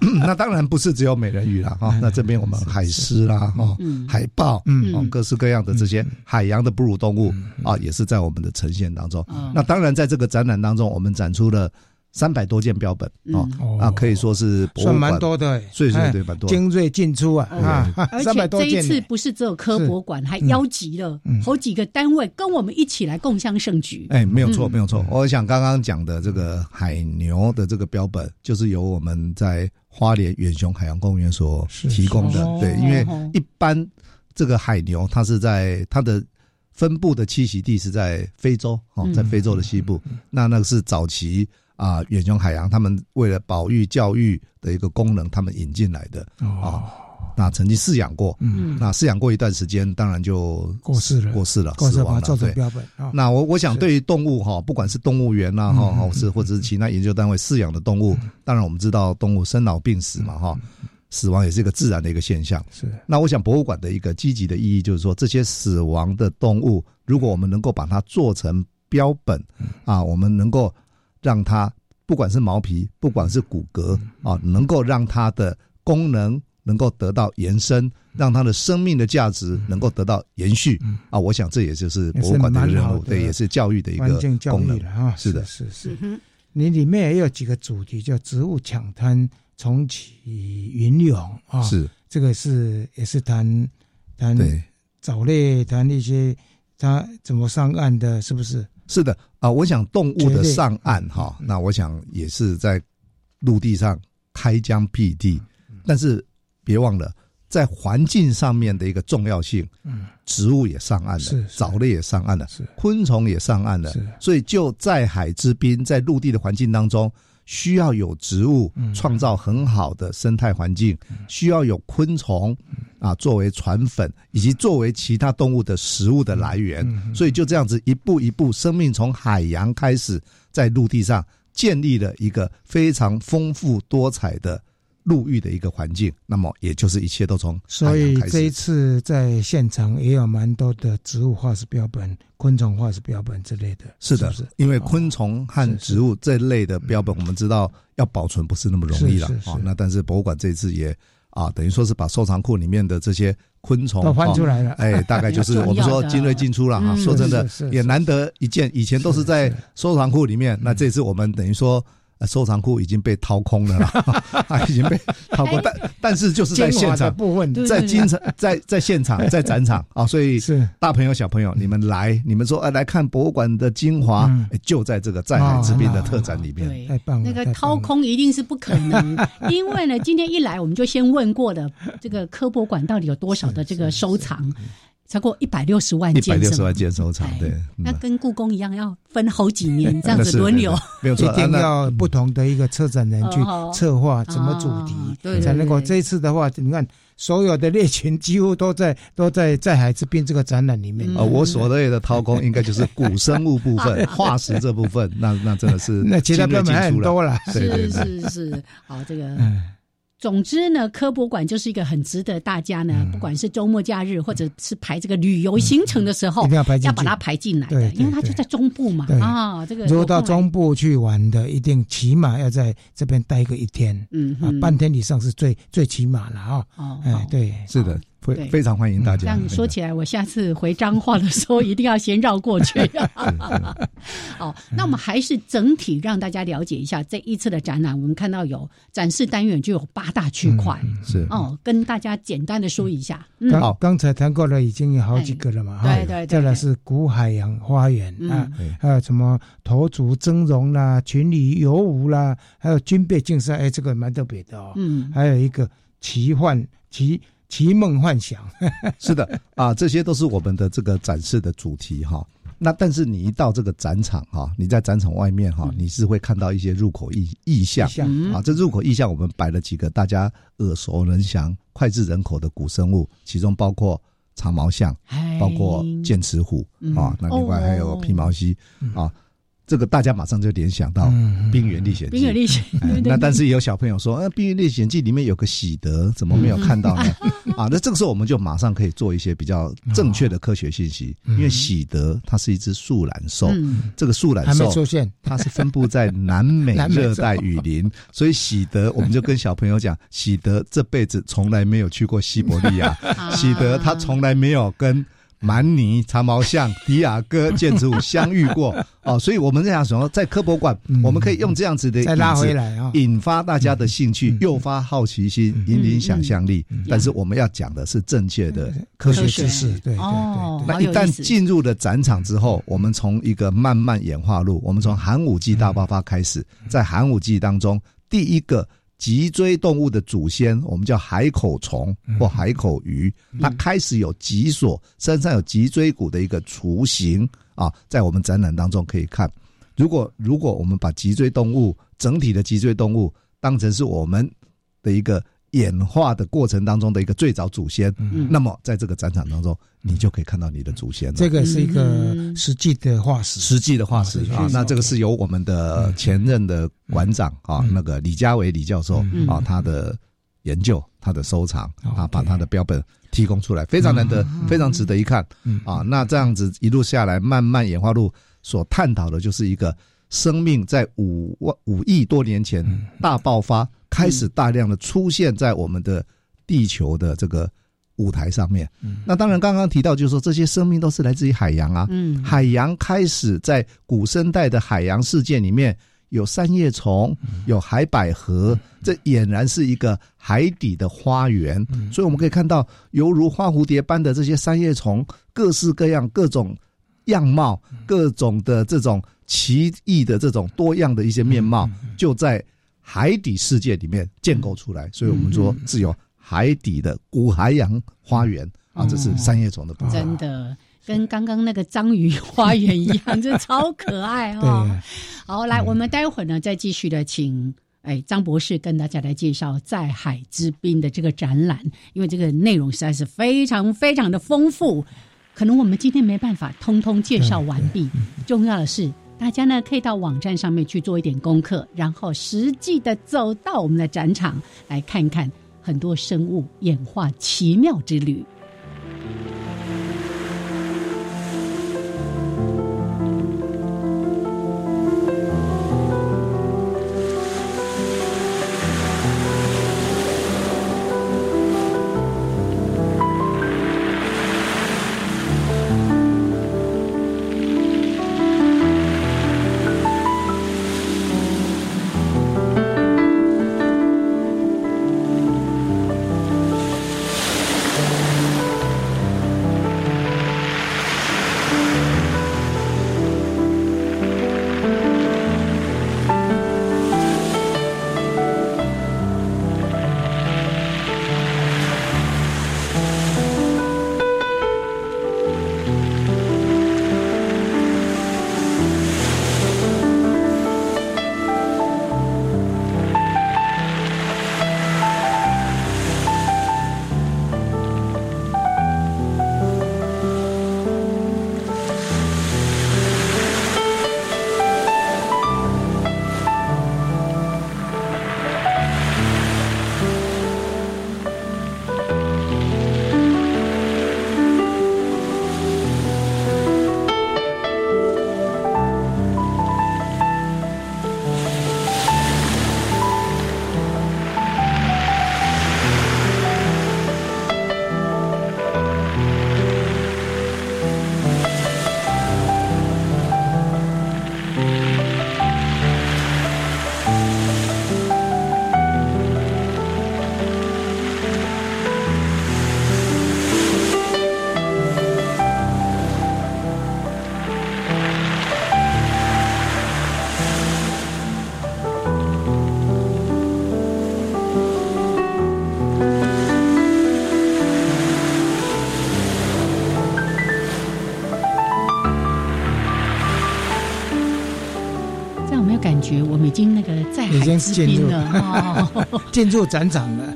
Speaker 6: 那那当然不是只有美人鱼了哈。那这边我们海狮啦，哈，海豹，嗯，各式各样的这些海洋的哺乳动物啊，也是在我们的呈现当中。那当然，在这个展览当中，我们展出了三百多件标本哦啊，可以说是
Speaker 2: 算蛮多的，
Speaker 6: 对对对，蛮多，
Speaker 2: 精锐进出啊啊！
Speaker 1: 而且 这一次不是只有科博馆，还邀集了好几个单位跟我们一起来共襄盛举。
Speaker 6: 哎，没有错，没有错。我想刚刚讲的这个海牛的这个标本，就是由我们在花莲远雄海洋公园所提供的。对，因为一般这个海牛，它是在它的。分布的栖息地是在非洲，哦，在非洲的西部。那那个是早期啊，远雄海洋他们为了保育教育的一个功能，他们引进来的啊。那曾经饲养过，嗯，那饲养过一段时间，当然就
Speaker 2: 过世了，
Speaker 6: 过世了，
Speaker 2: 死亡了。
Speaker 6: 对，
Speaker 2: 标本。
Speaker 6: 那我我想，对于动物哈，不管是动物园呐哈，或是或者是其他研究单位饲养的动物，当然我们知道动物生老病死嘛哈。死亡也是一个自然的一个现象。
Speaker 2: 是，
Speaker 6: 那我想博物馆的一个积极的意义就是说，这些死亡的动物，如果我们能够把它做成标本，啊，我们能够让它不管是毛皮，不管是骨骼啊，能够让它的功能能够得到延伸，让他的生命的价值能够得到延续啊。我想这也就是博物馆的任务，对，也是教育的一个功能
Speaker 2: 啊。
Speaker 6: 是的，
Speaker 2: 是是。你里面也有几个主题，叫植物抢滩。重启云涌啊，
Speaker 6: 是
Speaker 2: 这个是也是谈谈藻类，谈一些它怎么上岸的，是不是？
Speaker 6: 是的啊，我想动物的上岸哈，那我想也是在陆地上开疆辟地，但是别忘了在环境上面的一个重要性，嗯，植物也上岸了，藻类也上岸了，
Speaker 2: 是。
Speaker 6: 昆虫也上岸了，所以就在海之滨，在陆地的环境当中。需要有植物
Speaker 2: 嗯。
Speaker 6: 创造很好的生态环境，需要有昆虫啊作为传粉，以及作为其他动物的食物的来源。
Speaker 2: 嗯。
Speaker 6: 所以就这样子一步一步，生命从海洋开始，在陆地上建立了一个非常丰富多彩的陆域的一个环境。那么，也就是一切都从
Speaker 2: 所以这一。次在现场也有蛮多的植物化石标本、昆虫化石标本之类的。
Speaker 6: 是的，
Speaker 2: 不是
Speaker 6: 因为昆虫和植物这类的标本，我们知道要保存不是那么容易了啊。那但是博物馆这一次也啊，等于说是把收藏库里面的这些昆虫
Speaker 2: 都翻出来了
Speaker 6: 哦哎，大概就是 我们说精锐进出了哈。
Speaker 2: 嗯
Speaker 6: 说真的也难得一见，以前都是在收藏库里面，那这次我们等于说。呃收藏库已经被掏空了啦，啊，已经被 掏空，但但是就是在现场
Speaker 2: 部分
Speaker 6: 在经常在在现场在展场啊，所以
Speaker 2: 是
Speaker 6: 大朋友小朋友，你们来，你们说哎来看博物馆的精华，哎就在这个在海之滨的特展里面，
Speaker 1: 对
Speaker 2: 太棒了！
Speaker 1: 那个掏空一定是不可能，因为呢，今天一来我们就先问过的，这个科博馆到底有多少的这个收藏，超过一百六十万件一百
Speaker 6: 六十万件收藏，对，
Speaker 1: 那跟故宫一样，要分好几年这样子轮流。
Speaker 6: 没有错，
Speaker 2: 一定要不同的一个策展人去
Speaker 1: 哦
Speaker 2: 策划什么主
Speaker 1: 哦
Speaker 2: 题，才能够这一次的话，你看所有的猎群几乎都在都在在海之滨这个展览里面。
Speaker 6: 呃，我所谓的掏空应该就是古生物部分、化石这部分，那那真的是
Speaker 2: 那其他标本还很多啦。
Speaker 6: 对对
Speaker 1: 是，是是，好，这个。
Speaker 2: 嗯
Speaker 1: 总之呢，科博馆就是一个很值得大家呢，
Speaker 2: 嗯。
Speaker 1: 不管是周末假日或者是排这个旅游行程的时候，
Speaker 2: 一定要排进去。
Speaker 1: 把它排进来的，
Speaker 2: 对对
Speaker 1: 因为它就在中部嘛
Speaker 2: 对
Speaker 1: 啊，这个
Speaker 2: 如果到中部去玩的，一定起码要在这边待个一天，啊
Speaker 1: 嗯啊，
Speaker 2: 半天以上是最最起码了啊。
Speaker 1: 哦
Speaker 2: 哎，对，
Speaker 6: 是的，非非常欢迎大家
Speaker 1: 这
Speaker 6: 家。
Speaker 1: 样说起来，我下次回彰化的时候一定要先绕过去。哦，那我们还是整体让大家了解一下这一次的展览。我们看到有展示单元就有八大区块，
Speaker 6: 是
Speaker 1: 哦，跟大家简单的说一下。嗯，
Speaker 2: 刚刚才谈过了，已经有好几个了嘛。
Speaker 1: 对对对
Speaker 2: 再来是古海洋花园
Speaker 1: 嗯
Speaker 2: 啊
Speaker 6: 对，
Speaker 2: 还有什么头足峥嵘啦、群里游舞啦，还有军备竞赛，哎，这个蛮特别的哦。
Speaker 1: 嗯
Speaker 2: 还有一个奇幻奇奇梦幻想，
Speaker 6: 是的啊，这些都是我们的这个展示的主题哈。那但是你一到这个展场哈，你在展场外面哈，你是会看到一些入口意意象啊。这入口意象我们摆了几个大家耳熟能详、脍炙人口的古生物，其中包括长毛象，
Speaker 1: 哎
Speaker 6: 包括剑齿虎
Speaker 1: 嗯
Speaker 6: 啊，那另外还有
Speaker 1: 哦
Speaker 6: 披毛犀啊。这个大家马上就联想到
Speaker 2: 嗯《
Speaker 6: 冰原历险记》。
Speaker 1: 冰原历险
Speaker 6: 那但是也有小朋友说，呃，《冰原历险记》里面有个喜德，怎么没有看到呢？啊，那这个时候我们就马上可以做一些比较正确的科学信息，因为喜德它是一只树懒兽，
Speaker 1: 嗯
Speaker 6: 这个树懒
Speaker 2: 还没
Speaker 6: 兽
Speaker 2: 出现，
Speaker 6: 它是分布在南美热带雨林，所以喜德我们就跟小朋友讲，喜德这辈子从来没有去过西伯利亚，喜德他从来没有跟。蛮尼、长毛象、迪亚哥、剑齿虎相遇过。哦，所以我们这样说，在科博馆，我们可以用这样子的
Speaker 2: 再拉
Speaker 6: 引子
Speaker 2: 回来啊。
Speaker 6: 引发大家的兴趣，诱发好奇心，引领想象力。但是我们要讲的是正确的科学知识，
Speaker 2: 对对
Speaker 1: 哦，
Speaker 6: 那一旦进入了展场之后，我们从一个慢慢演化路，我们从寒武纪大爆发开始，在寒武纪当中，第一个脊椎动物的祖先，我们叫海口虫或海口鱼，它开始有脊索，身上有脊椎骨的一个雏形啊，在我们展览当中可以看。如果如果我们把脊椎动物整体的脊椎动物当成是我们的一个演化的过程当中的一个最早祖先，那么在这个展场当中，你就可以看到你的祖先了。
Speaker 2: 这个是一个
Speaker 1: 嗯。
Speaker 2: 实际的化石，
Speaker 6: 实际的化石啊，那这个是由我们的前任的馆长啊，那个李家伟李教授啊，他的研究、他的收藏啊，把他的标本提供出来，非常难得，非常值得一看啊。那这样子一路下来，慢慢演化路所探讨的就是一个生命在五万五亿多年前大爆发，开始大量的出现在我们的地球的这个舞台上面。那当然，刚刚提到就是说，这些生命都是来自于海洋啊。
Speaker 1: 嗯。
Speaker 6: 海洋开始在古生代的海洋世界里面有三叶虫，有海百合，这俨然是一个海底的花园。所以我们可以看到，犹如花蝴蝶般的这些三叶虫，各式各样、各种样貌、各种的这种奇异的这种多样的一些面貌，就在海底世界里面建构出来。所以我们说是有海底的古海洋花园啊，这是三叶虫的部分。
Speaker 1: 真的。跟刚刚那个章鱼花园一样，这超可爱哈、
Speaker 2: 对
Speaker 1: 好，来，我们待会儿呢再继续的请。哎，张博士跟大家来介绍《在海之滨》的这个展览，因为这个内容实在是非常非常的丰富，可能我们今天没办法通通介绍完毕。重要的是，大家呢可以到网站上面去做一点功课，然后实际的走到我们的展场来看看很多生物演化奇妙之旅。之
Speaker 2: 进入
Speaker 1: 滨了？哦
Speaker 2: 建筑展场了。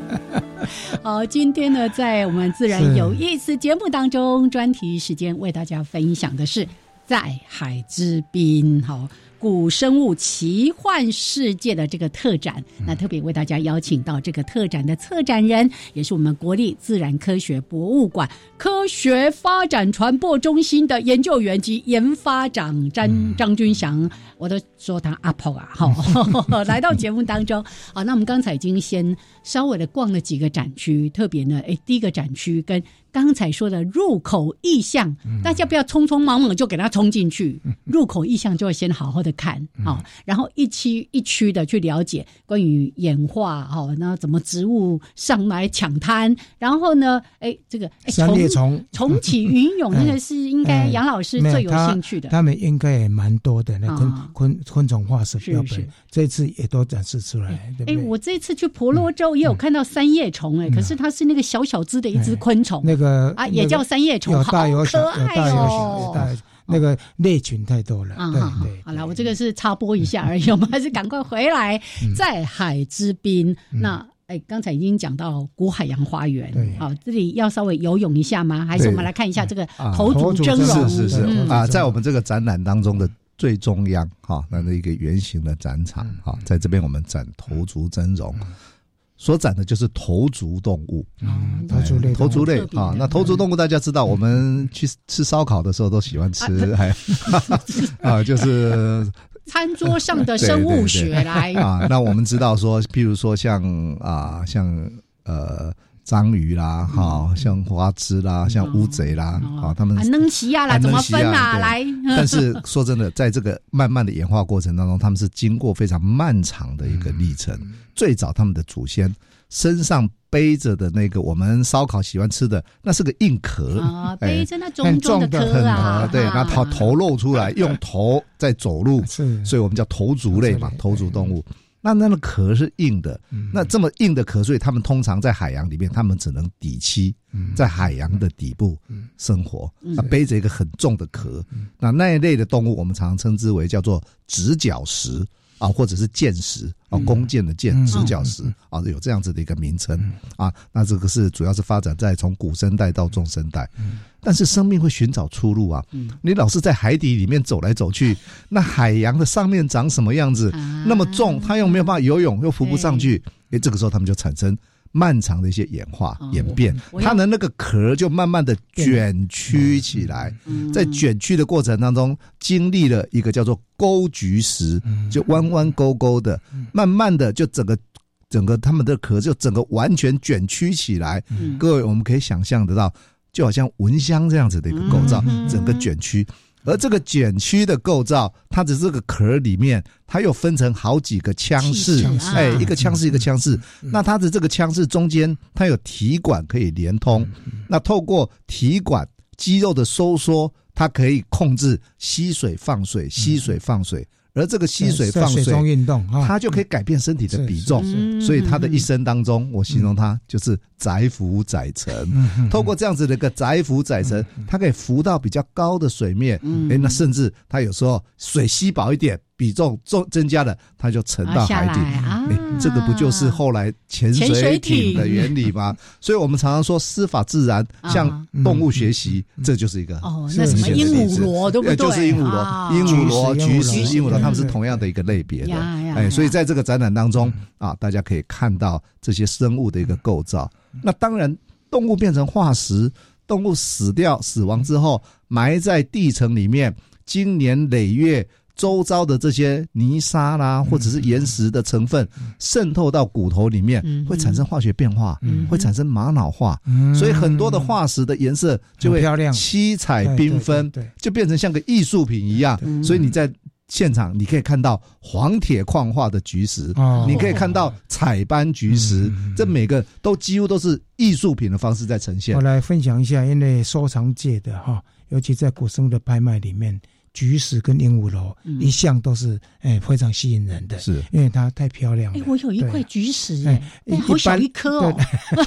Speaker 1: 好，今天呢，在我们自然有意思节目当中，专题时间为大家分享的是在海之滨。好。古生物奇幻世界的这个特展，那特别为大家邀请到这个特展的策展人，也是我们国立自然科学博物馆科学发展传播中心的研究员及研发长张张军祥，我都说他阿婆啊，好，来到节目当中。好，那我们刚才已经先稍微的逛了几个展区，特别呢，哎，第一个展区跟刚才说的入口意向，大家不要匆匆忙忙就给它冲进去，入口意向就要先好好的看好、然后一区一区的去了解关于演化哈，那怎么植物上来抢滩，然后呢，哎，这个哎
Speaker 2: 三叶虫。
Speaker 1: 重启云涌，那个是应该
Speaker 2: 哎。
Speaker 1: 杨老师最有兴趣的。
Speaker 2: 他们应该也蛮多的，那昆
Speaker 1: 啊。
Speaker 2: 昆昆虫化石标本，这次也都展示出来，
Speaker 1: 哎，我这次去婆罗洲也有看到三叶虫，哎，可是它是那个小小只的一只昆虫，
Speaker 2: 那个
Speaker 1: 啊，也叫三叶虫，
Speaker 2: 有
Speaker 1: 好
Speaker 2: 大有小，
Speaker 1: 可爱
Speaker 2: 有大有小。大那个类群太多了，对
Speaker 1: 啊好好
Speaker 2: 对。
Speaker 1: 好了，我这个是插播一下而已，我们还是赶快回来，
Speaker 2: 嗯
Speaker 1: 在海之滨。那哎，刚才已经讲到古海洋花园，好，这里要稍微游泳一下吗？还是我们来看一下这个
Speaker 6: 啊
Speaker 1: 头足峥嵘？
Speaker 6: 是是是
Speaker 1: 嗯
Speaker 6: 啊，在我们这个展览当中的最中央哈，那那一个圆形的展场
Speaker 1: 嗯
Speaker 6: 哈，在这边我们展头足峥嵘。所展的就是头足动物，
Speaker 1: 嗯
Speaker 2: 头足类
Speaker 6: 头足类啊。那头足动物大家知道，我们去吃烧烤的时候都喜欢吃，还 啊，就是
Speaker 1: 餐桌上的生物学来
Speaker 6: 啊。那我们知道说，譬如说像啊，像呃。章鱼啦，哈，像花枝啦，像乌贼啦，啊，他们
Speaker 1: 啊能奇啊啦，
Speaker 6: 啊
Speaker 1: 怎么分啊？
Speaker 6: 对。
Speaker 1: 来，
Speaker 6: 但是说真的，在这个慢慢的演化过程当中，他们是经过非常漫长的一个历程。最早他们的祖先身上背着的那个我们烧烤喜欢吃的，那是个硬壳
Speaker 1: 啊，
Speaker 6: 哎
Speaker 1: 背着那重重的壳啊，
Speaker 6: 很对，那头头露出来，用头在走路，
Speaker 2: 是，
Speaker 6: 所以我们叫头足类嘛，头足动物。那那个壳是硬的，那这么硬的壳，所以它们通常在海洋里面，它们只能底栖，在海洋的底部生活，那背着一个很重的壳。那那一类的动物，我们常常称之为叫做直角石啊，或者是剑石啊，弓箭的箭，直角石啊，有这样子的一个名称啊。那这个是主要是发展在从古生代到中生代。但是生命会寻找出路啊！你老是在海底里面走来走去，那海洋的上面长什么样子？那么重，它又没有办法游泳，又浮不上去。哎，这个时候他们就产生漫长的一些演化演变，它的那个壳就慢慢的卷曲起来，在卷曲的过程当中，经历了一个叫做沟菊石，就弯弯勾勾的，慢慢的就整个整个它们的壳就整个完全卷曲起来。各位，我们可以想象得到。就好像蚊香这样子的一个构造，整个卷曲，而这个卷曲的构造，它的这个壳里面，它又分成好几个腔室，哎，一个腔室一个腔室，那它的这个腔室中间，它有体管可以连通，那透过体管肌肉的收缩，它可以控制吸水放水，吸水放水。而这个吸水放水
Speaker 2: 运动，
Speaker 6: 它就可以改变身体的比重，所以它的一生当中，我形容它就是载浮载沉。透过这样子的一个载浮载沉，它可以浮到比较高的水面，哎，那甚至它有时候水吸饱一点。比重重增加了，它就沉到海底。哎，这个不就是后来潜水艇的原理吗？所以我们常常说师法自然，向动物学习，这就是一个
Speaker 1: 哦，那什么鹦鹉螺对不对？
Speaker 6: 就是鹦鹉螺、鹦鹉螺、菊石、鹦鹉螺，它们是同样的一个类别的。哎，所以在这个展览当中啊，大家可以看到这些生物的一个构造。那当然，动物变成化石，动物死掉、死亡之后，埋在地层里面，经年累月。周遭的这些泥沙啦，或者是岩石的成分渗透到骨头里面，会产生化学变化，会产生玛瑙化，所以很多的化石的颜色就会
Speaker 2: 漂亮、
Speaker 6: 七彩缤纷，就变成像个艺术品一样。所以你在现场你可以看到黄铁矿化的菊石，你可以看到彩斑菊石，这每个都几乎都是艺术品的方式在呈现。
Speaker 2: 我来分享一下，因为收藏界的哈，尤其在古生的拍卖里面。菊石跟鹦鹉螺一向都是哎非常吸引人的，
Speaker 6: 是。
Speaker 2: 因为它太漂亮了。
Speaker 1: 哎，我有一块菊石，哎，好小一颗哦，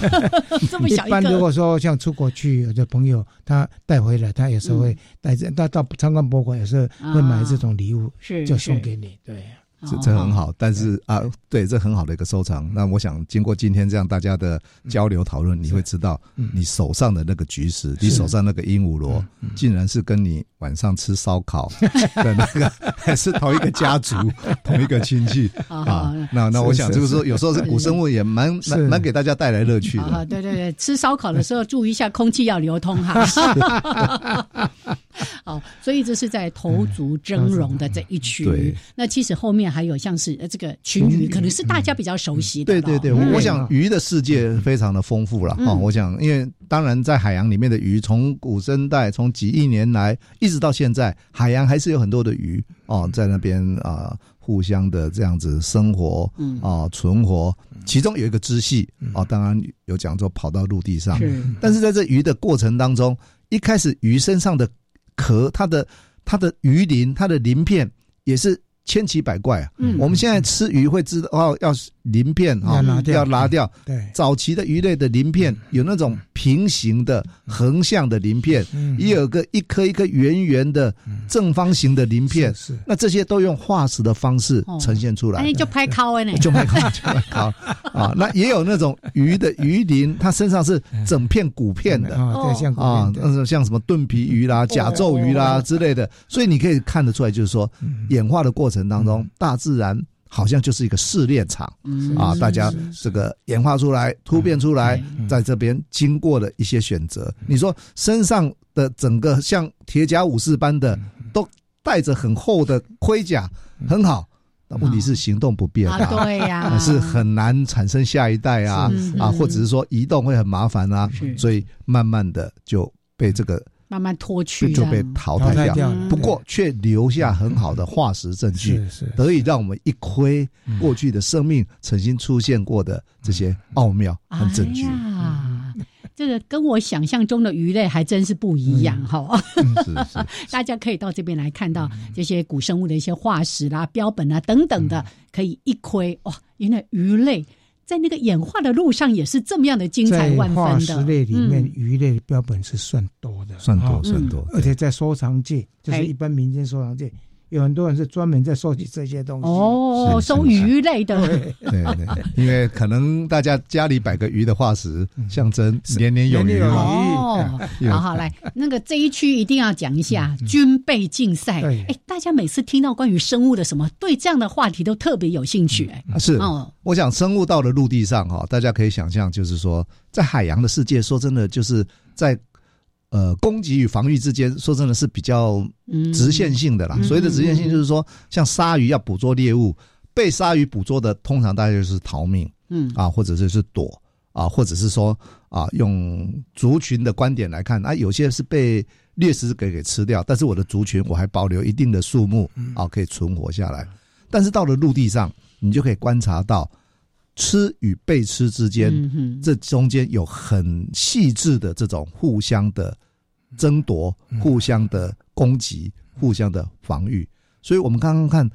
Speaker 1: 这么小
Speaker 2: 一一般如果说像出国去，有的朋友他带回来，他有时候会带着他到参观博物馆，有时候会买这种礼物，
Speaker 1: 是
Speaker 2: 就送给你，对。
Speaker 6: 这这很好，但是啊，对，这很好的一个收藏。那我想经过今天这样大家的交流讨论，你会知道，你手上的那个菊石，你手上那个鹦鹉螺，竟然是跟你晚上吃烧烤 的那个，是同一个家族、同一个亲戚啊。那那我想，就是说，有时候是古生物也蛮蛮蛮给大家带来乐趣的。
Speaker 1: 啊，对对对，吃烧烤的时候注意一下空气要流通哈。好，所以这是在头足峥嵘的这一区。那其实后面。还有像是呃这个群鱼，可能是大家比较熟悉的。
Speaker 6: 对对对，我想鱼的世界非常的丰富了哈。我想，因为当然在海洋里面的鱼，从古生代，从几亿年来一直到现在，海洋还是有很多的鱼哦，在那边啊互相的这样子生活啊存活。其中有一个支系啊，当然有讲说跑到陆地上，但是在这鱼的过程当中，一开始鱼身上的壳，它的它的鱼鳞，它的鳞片也是。千奇百怪啊！嗯。我们现在吃鱼会知道哦，要鳞片啊，要拿掉。
Speaker 2: 对，
Speaker 6: 早期的鱼类的鳞片有那种平行的、横向的鳞片，也有个一颗一颗圆圆的正方形的鳞片。
Speaker 2: 是，
Speaker 6: 那这些都用化石的方式呈现出来。
Speaker 1: 哎，就拍烤呢，
Speaker 6: 就拍烤，就拍烤。啊！那也有那种鱼的鱼鳞，它身上是整片骨片的。
Speaker 2: 啊，像
Speaker 6: 啊，那像什么盾皮鱼啦、甲胄鱼啦之类的。所以你可以看得出来，就是说演化的过程。程当中，大自然好像就是一个试炼场。啊！大家这个演化出来、突变出来，在这边经过了一些选择。你说身上的整个像铁甲武士般的，都带着很厚的盔甲，很好。那问题是行动不便
Speaker 1: 啊，对呀，
Speaker 6: 是很难产生下一代啊啊，或者是说移动会很麻烦啊，所以慢慢的就被这个。
Speaker 1: 慢慢脱去，
Speaker 6: 就被淘汰掉。不过却留下很好的化石证据，得以让我们一窥过去的生命曾经出现过的这些奥妙和证据。
Speaker 1: 这个跟我想象中的鱼类还真是不一样哈。大家可以到这边来看到这些古生物的一些化石啦、标本啊等等的，可以一窥哇，原来鱼类在那个演化的路上也是这么样的精彩万分的。化石。
Speaker 2: 类里面，
Speaker 1: 嗯。
Speaker 2: 鱼类的标本是算多的，
Speaker 6: 算多
Speaker 2: 啊
Speaker 6: 算多
Speaker 2: 而且在收藏界，就
Speaker 1: 哎。
Speaker 2: 是一般民间收藏界，有很多人是专门在收集这些东西。
Speaker 1: 哦，收鱼类的，
Speaker 6: 对。对，因为可能大家家里摆个鱼的化石，象征年年有余嘛。
Speaker 1: 哦，好好来，那个这一区一定要讲一下军备竞赛。
Speaker 6: 对。
Speaker 1: 哎，大家每次听到关于生物的什么，对这样的话题都特别有兴趣。哎，
Speaker 6: 啊是。
Speaker 1: 哦，
Speaker 6: 我想生物到了陆地上哈，大家可以想象，就是说，在海洋的世界，说真的，就是在呃攻击与防御之间，说真的是比较
Speaker 1: 嗯
Speaker 6: 直线性的啦。
Speaker 1: 嗯
Speaker 6: 所谓的直线性，就是说，像鲨鱼要捕捉猎物，被鲨鱼捕捉的，通常大概就是逃命，
Speaker 1: 嗯
Speaker 6: 啊，或者就是躲啊，或者是说啊，用族群的观点来看啊，有些是被掠食给给吃掉，但是我的族群我还保留一定的数目啊，可以存活下来。但是到了陆地上，你就可以观察到吃与被吃之间，
Speaker 1: 嗯
Speaker 6: 这中间有很细致的这种互相的争夺、互相的攻击、互相的防御。所以我们刚刚看，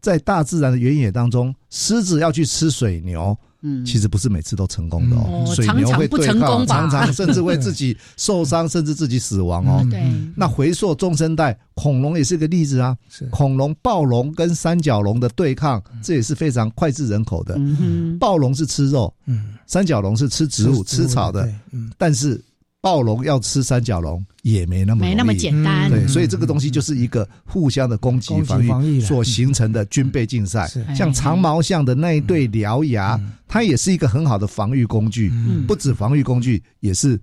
Speaker 6: 在大自然的原野当中，狮子要去吃水牛。
Speaker 1: 嗯。
Speaker 6: 其实不是每次都成功的哦，
Speaker 1: 嗯。
Speaker 6: 水牛会对抗，
Speaker 1: 功吧？
Speaker 6: 常常甚至为自己受伤，甚至自己死亡哦。
Speaker 1: 对，
Speaker 6: 那回溯中生代，恐龙也是个例子啊。恐龙、暴龙跟三角龙的对抗，这也是非常脍炙人口的。
Speaker 1: 嗯，
Speaker 6: 暴龙是吃肉，
Speaker 2: 嗯，
Speaker 6: 三角龙是吃植物、
Speaker 2: 吃植物
Speaker 6: 吃草的
Speaker 2: 嗯。
Speaker 6: 但是暴龙要吃三角龙也没那么
Speaker 1: 没那么
Speaker 6: 容易。
Speaker 1: 简单。
Speaker 6: 对，
Speaker 1: 嗯
Speaker 6: 所以这个东西就是一个互相的攻击防
Speaker 2: 防御
Speaker 6: 所形成的军备竞赛。像长毛象的那一对獠牙，它也是一个很好的防御工具。
Speaker 1: 嗯。
Speaker 6: 不止防御工具，也是争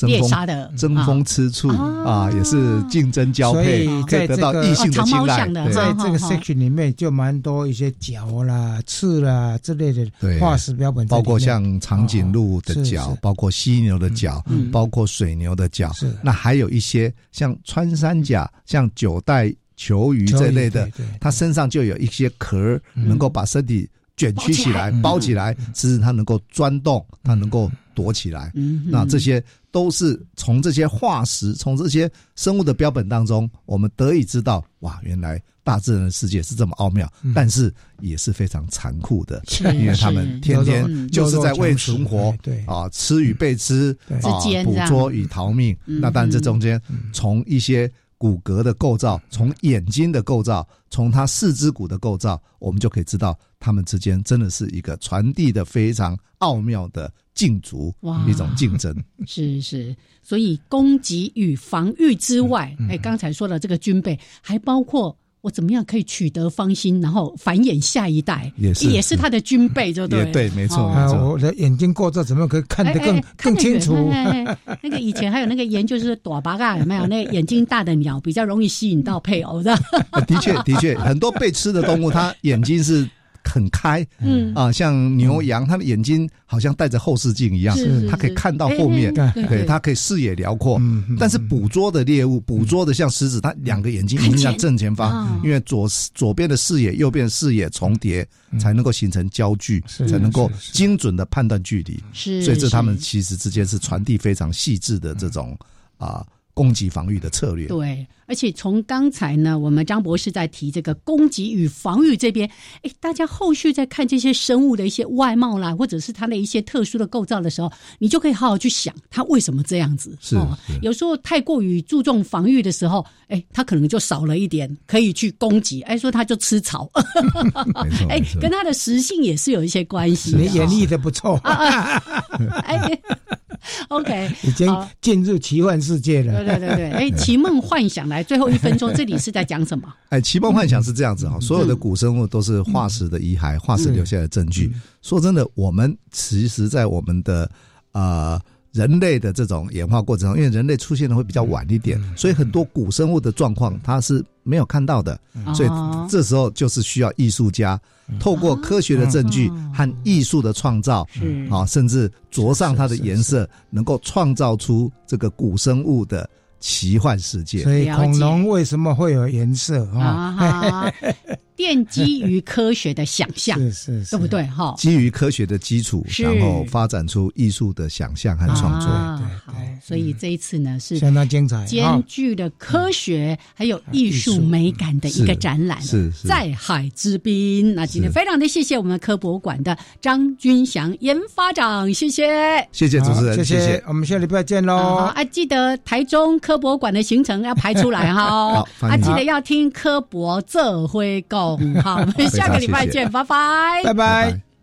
Speaker 1: 猎
Speaker 6: 风
Speaker 1: 杀的
Speaker 6: 争风吃醋啊，也是竞争交配，可以得到异性的青睐。
Speaker 2: 在这个 section 里面就蛮多一些角啦、刺啦之类的
Speaker 6: 对。
Speaker 2: 化石标本
Speaker 6: 包，括像长颈鹿的
Speaker 2: 是
Speaker 6: 角，包括犀牛的角
Speaker 2: 嗯，
Speaker 6: 包括水牛的角
Speaker 2: 是。
Speaker 6: 那还有一些像穿山甲、像九代球鱼这类的它身上就有一些壳，能够把身体卷曲起来、包起来，甚至它能够钻洞，它能够躲起来。
Speaker 1: 嗯
Speaker 6: 那这些都是从这些化石、从这些生物的标本当中，我们得以知道，哇，原来大自然的世界是这么奥妙，但是也是非常残酷的，因为他们天天
Speaker 1: 嗯
Speaker 6: 就是在为存活，
Speaker 2: 对。
Speaker 6: 啊，吃与被吃
Speaker 2: 对。
Speaker 6: 啊
Speaker 1: 之间，
Speaker 6: 捕捉与逃命。
Speaker 1: 嗯。
Speaker 6: 那当然，这中间从一些骨骼的构造，从眼睛的构造，从它四肢骨的构造，我们就可以知道，它们之间真的是一个传递的非常奥妙的竞逐
Speaker 1: 哇，
Speaker 6: 一种竞争。
Speaker 1: 是是，所以攻击与防御之外，
Speaker 6: 嗯。
Speaker 1: 哎、刚才说的这个军备，还包括我怎么样可以取得芳心，然后繁衍下一代，
Speaker 6: 也是
Speaker 1: 也是他的军备，就对，
Speaker 6: 也对没错
Speaker 1: 哦
Speaker 2: 啊，我的眼睛过这怎么样可以看得更更清楚？
Speaker 1: 那个以前还有那个研究是朵巴嘎有没有？那个眼睛大的鸟比较容易吸引到配偶的。
Speaker 6: 呃的确，的确，很多被吃的动物，它眼睛是很开，
Speaker 1: 嗯。
Speaker 6: 啊，像牛羊，它的眼睛好像戴着后视镜一样它可以看到后面
Speaker 1: 对
Speaker 6: 它可以视野辽阔。
Speaker 2: 嗯嗯。
Speaker 6: 但是捕捉的猎物，捕捉的像狮子，它两个眼睛一定要正前
Speaker 1: 哦
Speaker 6: 方，因为左左边的视野、右边的视野重叠，才能够形成焦距，才能够精准的判断距离。
Speaker 1: 是
Speaker 6: 所以这他们其实之间是传递非常细致的这种啊攻击防御的策略。
Speaker 1: 对，而且从刚才呢，我们张博士在提这个攻击与防御这边，哎，大家后续在看这些生物的一些外貌啦，或者是它的一些特殊的构造的时候，你就可以好好去想它为什么这样子。
Speaker 6: 是
Speaker 1: 哦，有时候太过于注重防御的时候，哎，它可能就少了一点可以去攻击，哎，说它就吃草，哎，跟它的食性也是有一些关系的。
Speaker 2: 你演绎的不错，
Speaker 1: 啊哎 OK，
Speaker 2: 已经进入奇幻世界了。
Speaker 1: 对对对对，哎，奇梦幻想来最后一分钟，这里是在讲什么？
Speaker 6: 哎，奇梦幻想是这样子哈，所有的古生物都是化石的遗骸，化石留下的证据。说真的，我们其实，在我们的呃人类的这种演化过程中，因为人类出现的会比较晚一点，所以很多古生物的状况它是没有看到的，所以
Speaker 1: 哦
Speaker 6: 这时候就是需要艺术家透过科学的证据和艺术的创造，啊，甚至着上它的颜色，能够创造出这个古生物的奇幻世界。
Speaker 2: 所以恐龙为什么会有颜色啊？
Speaker 1: 奠基于科学的想象，
Speaker 2: 是是是，
Speaker 1: 对不对？哈，
Speaker 6: 基于科学的基础，然后发展出艺术的想象和创作。
Speaker 1: 啊好，所以这一次呢是
Speaker 2: 相当精彩，
Speaker 1: 兼具的科学还有艺术美感的一个展览，
Speaker 6: 是是
Speaker 1: 在海之滨。那今天非常的谢谢我们科博馆的张君祥研发长，谢谢，
Speaker 6: 谢谢主持人，
Speaker 2: 谢
Speaker 6: 谢谢，
Speaker 2: 我们下礼拜见喽。
Speaker 1: 啊，记得台中科博馆的行程要排出来哈。
Speaker 6: 好，
Speaker 1: 啊，记得要听科博这回讲。好，我们下个礼拜见，拜拜，
Speaker 2: 拜拜。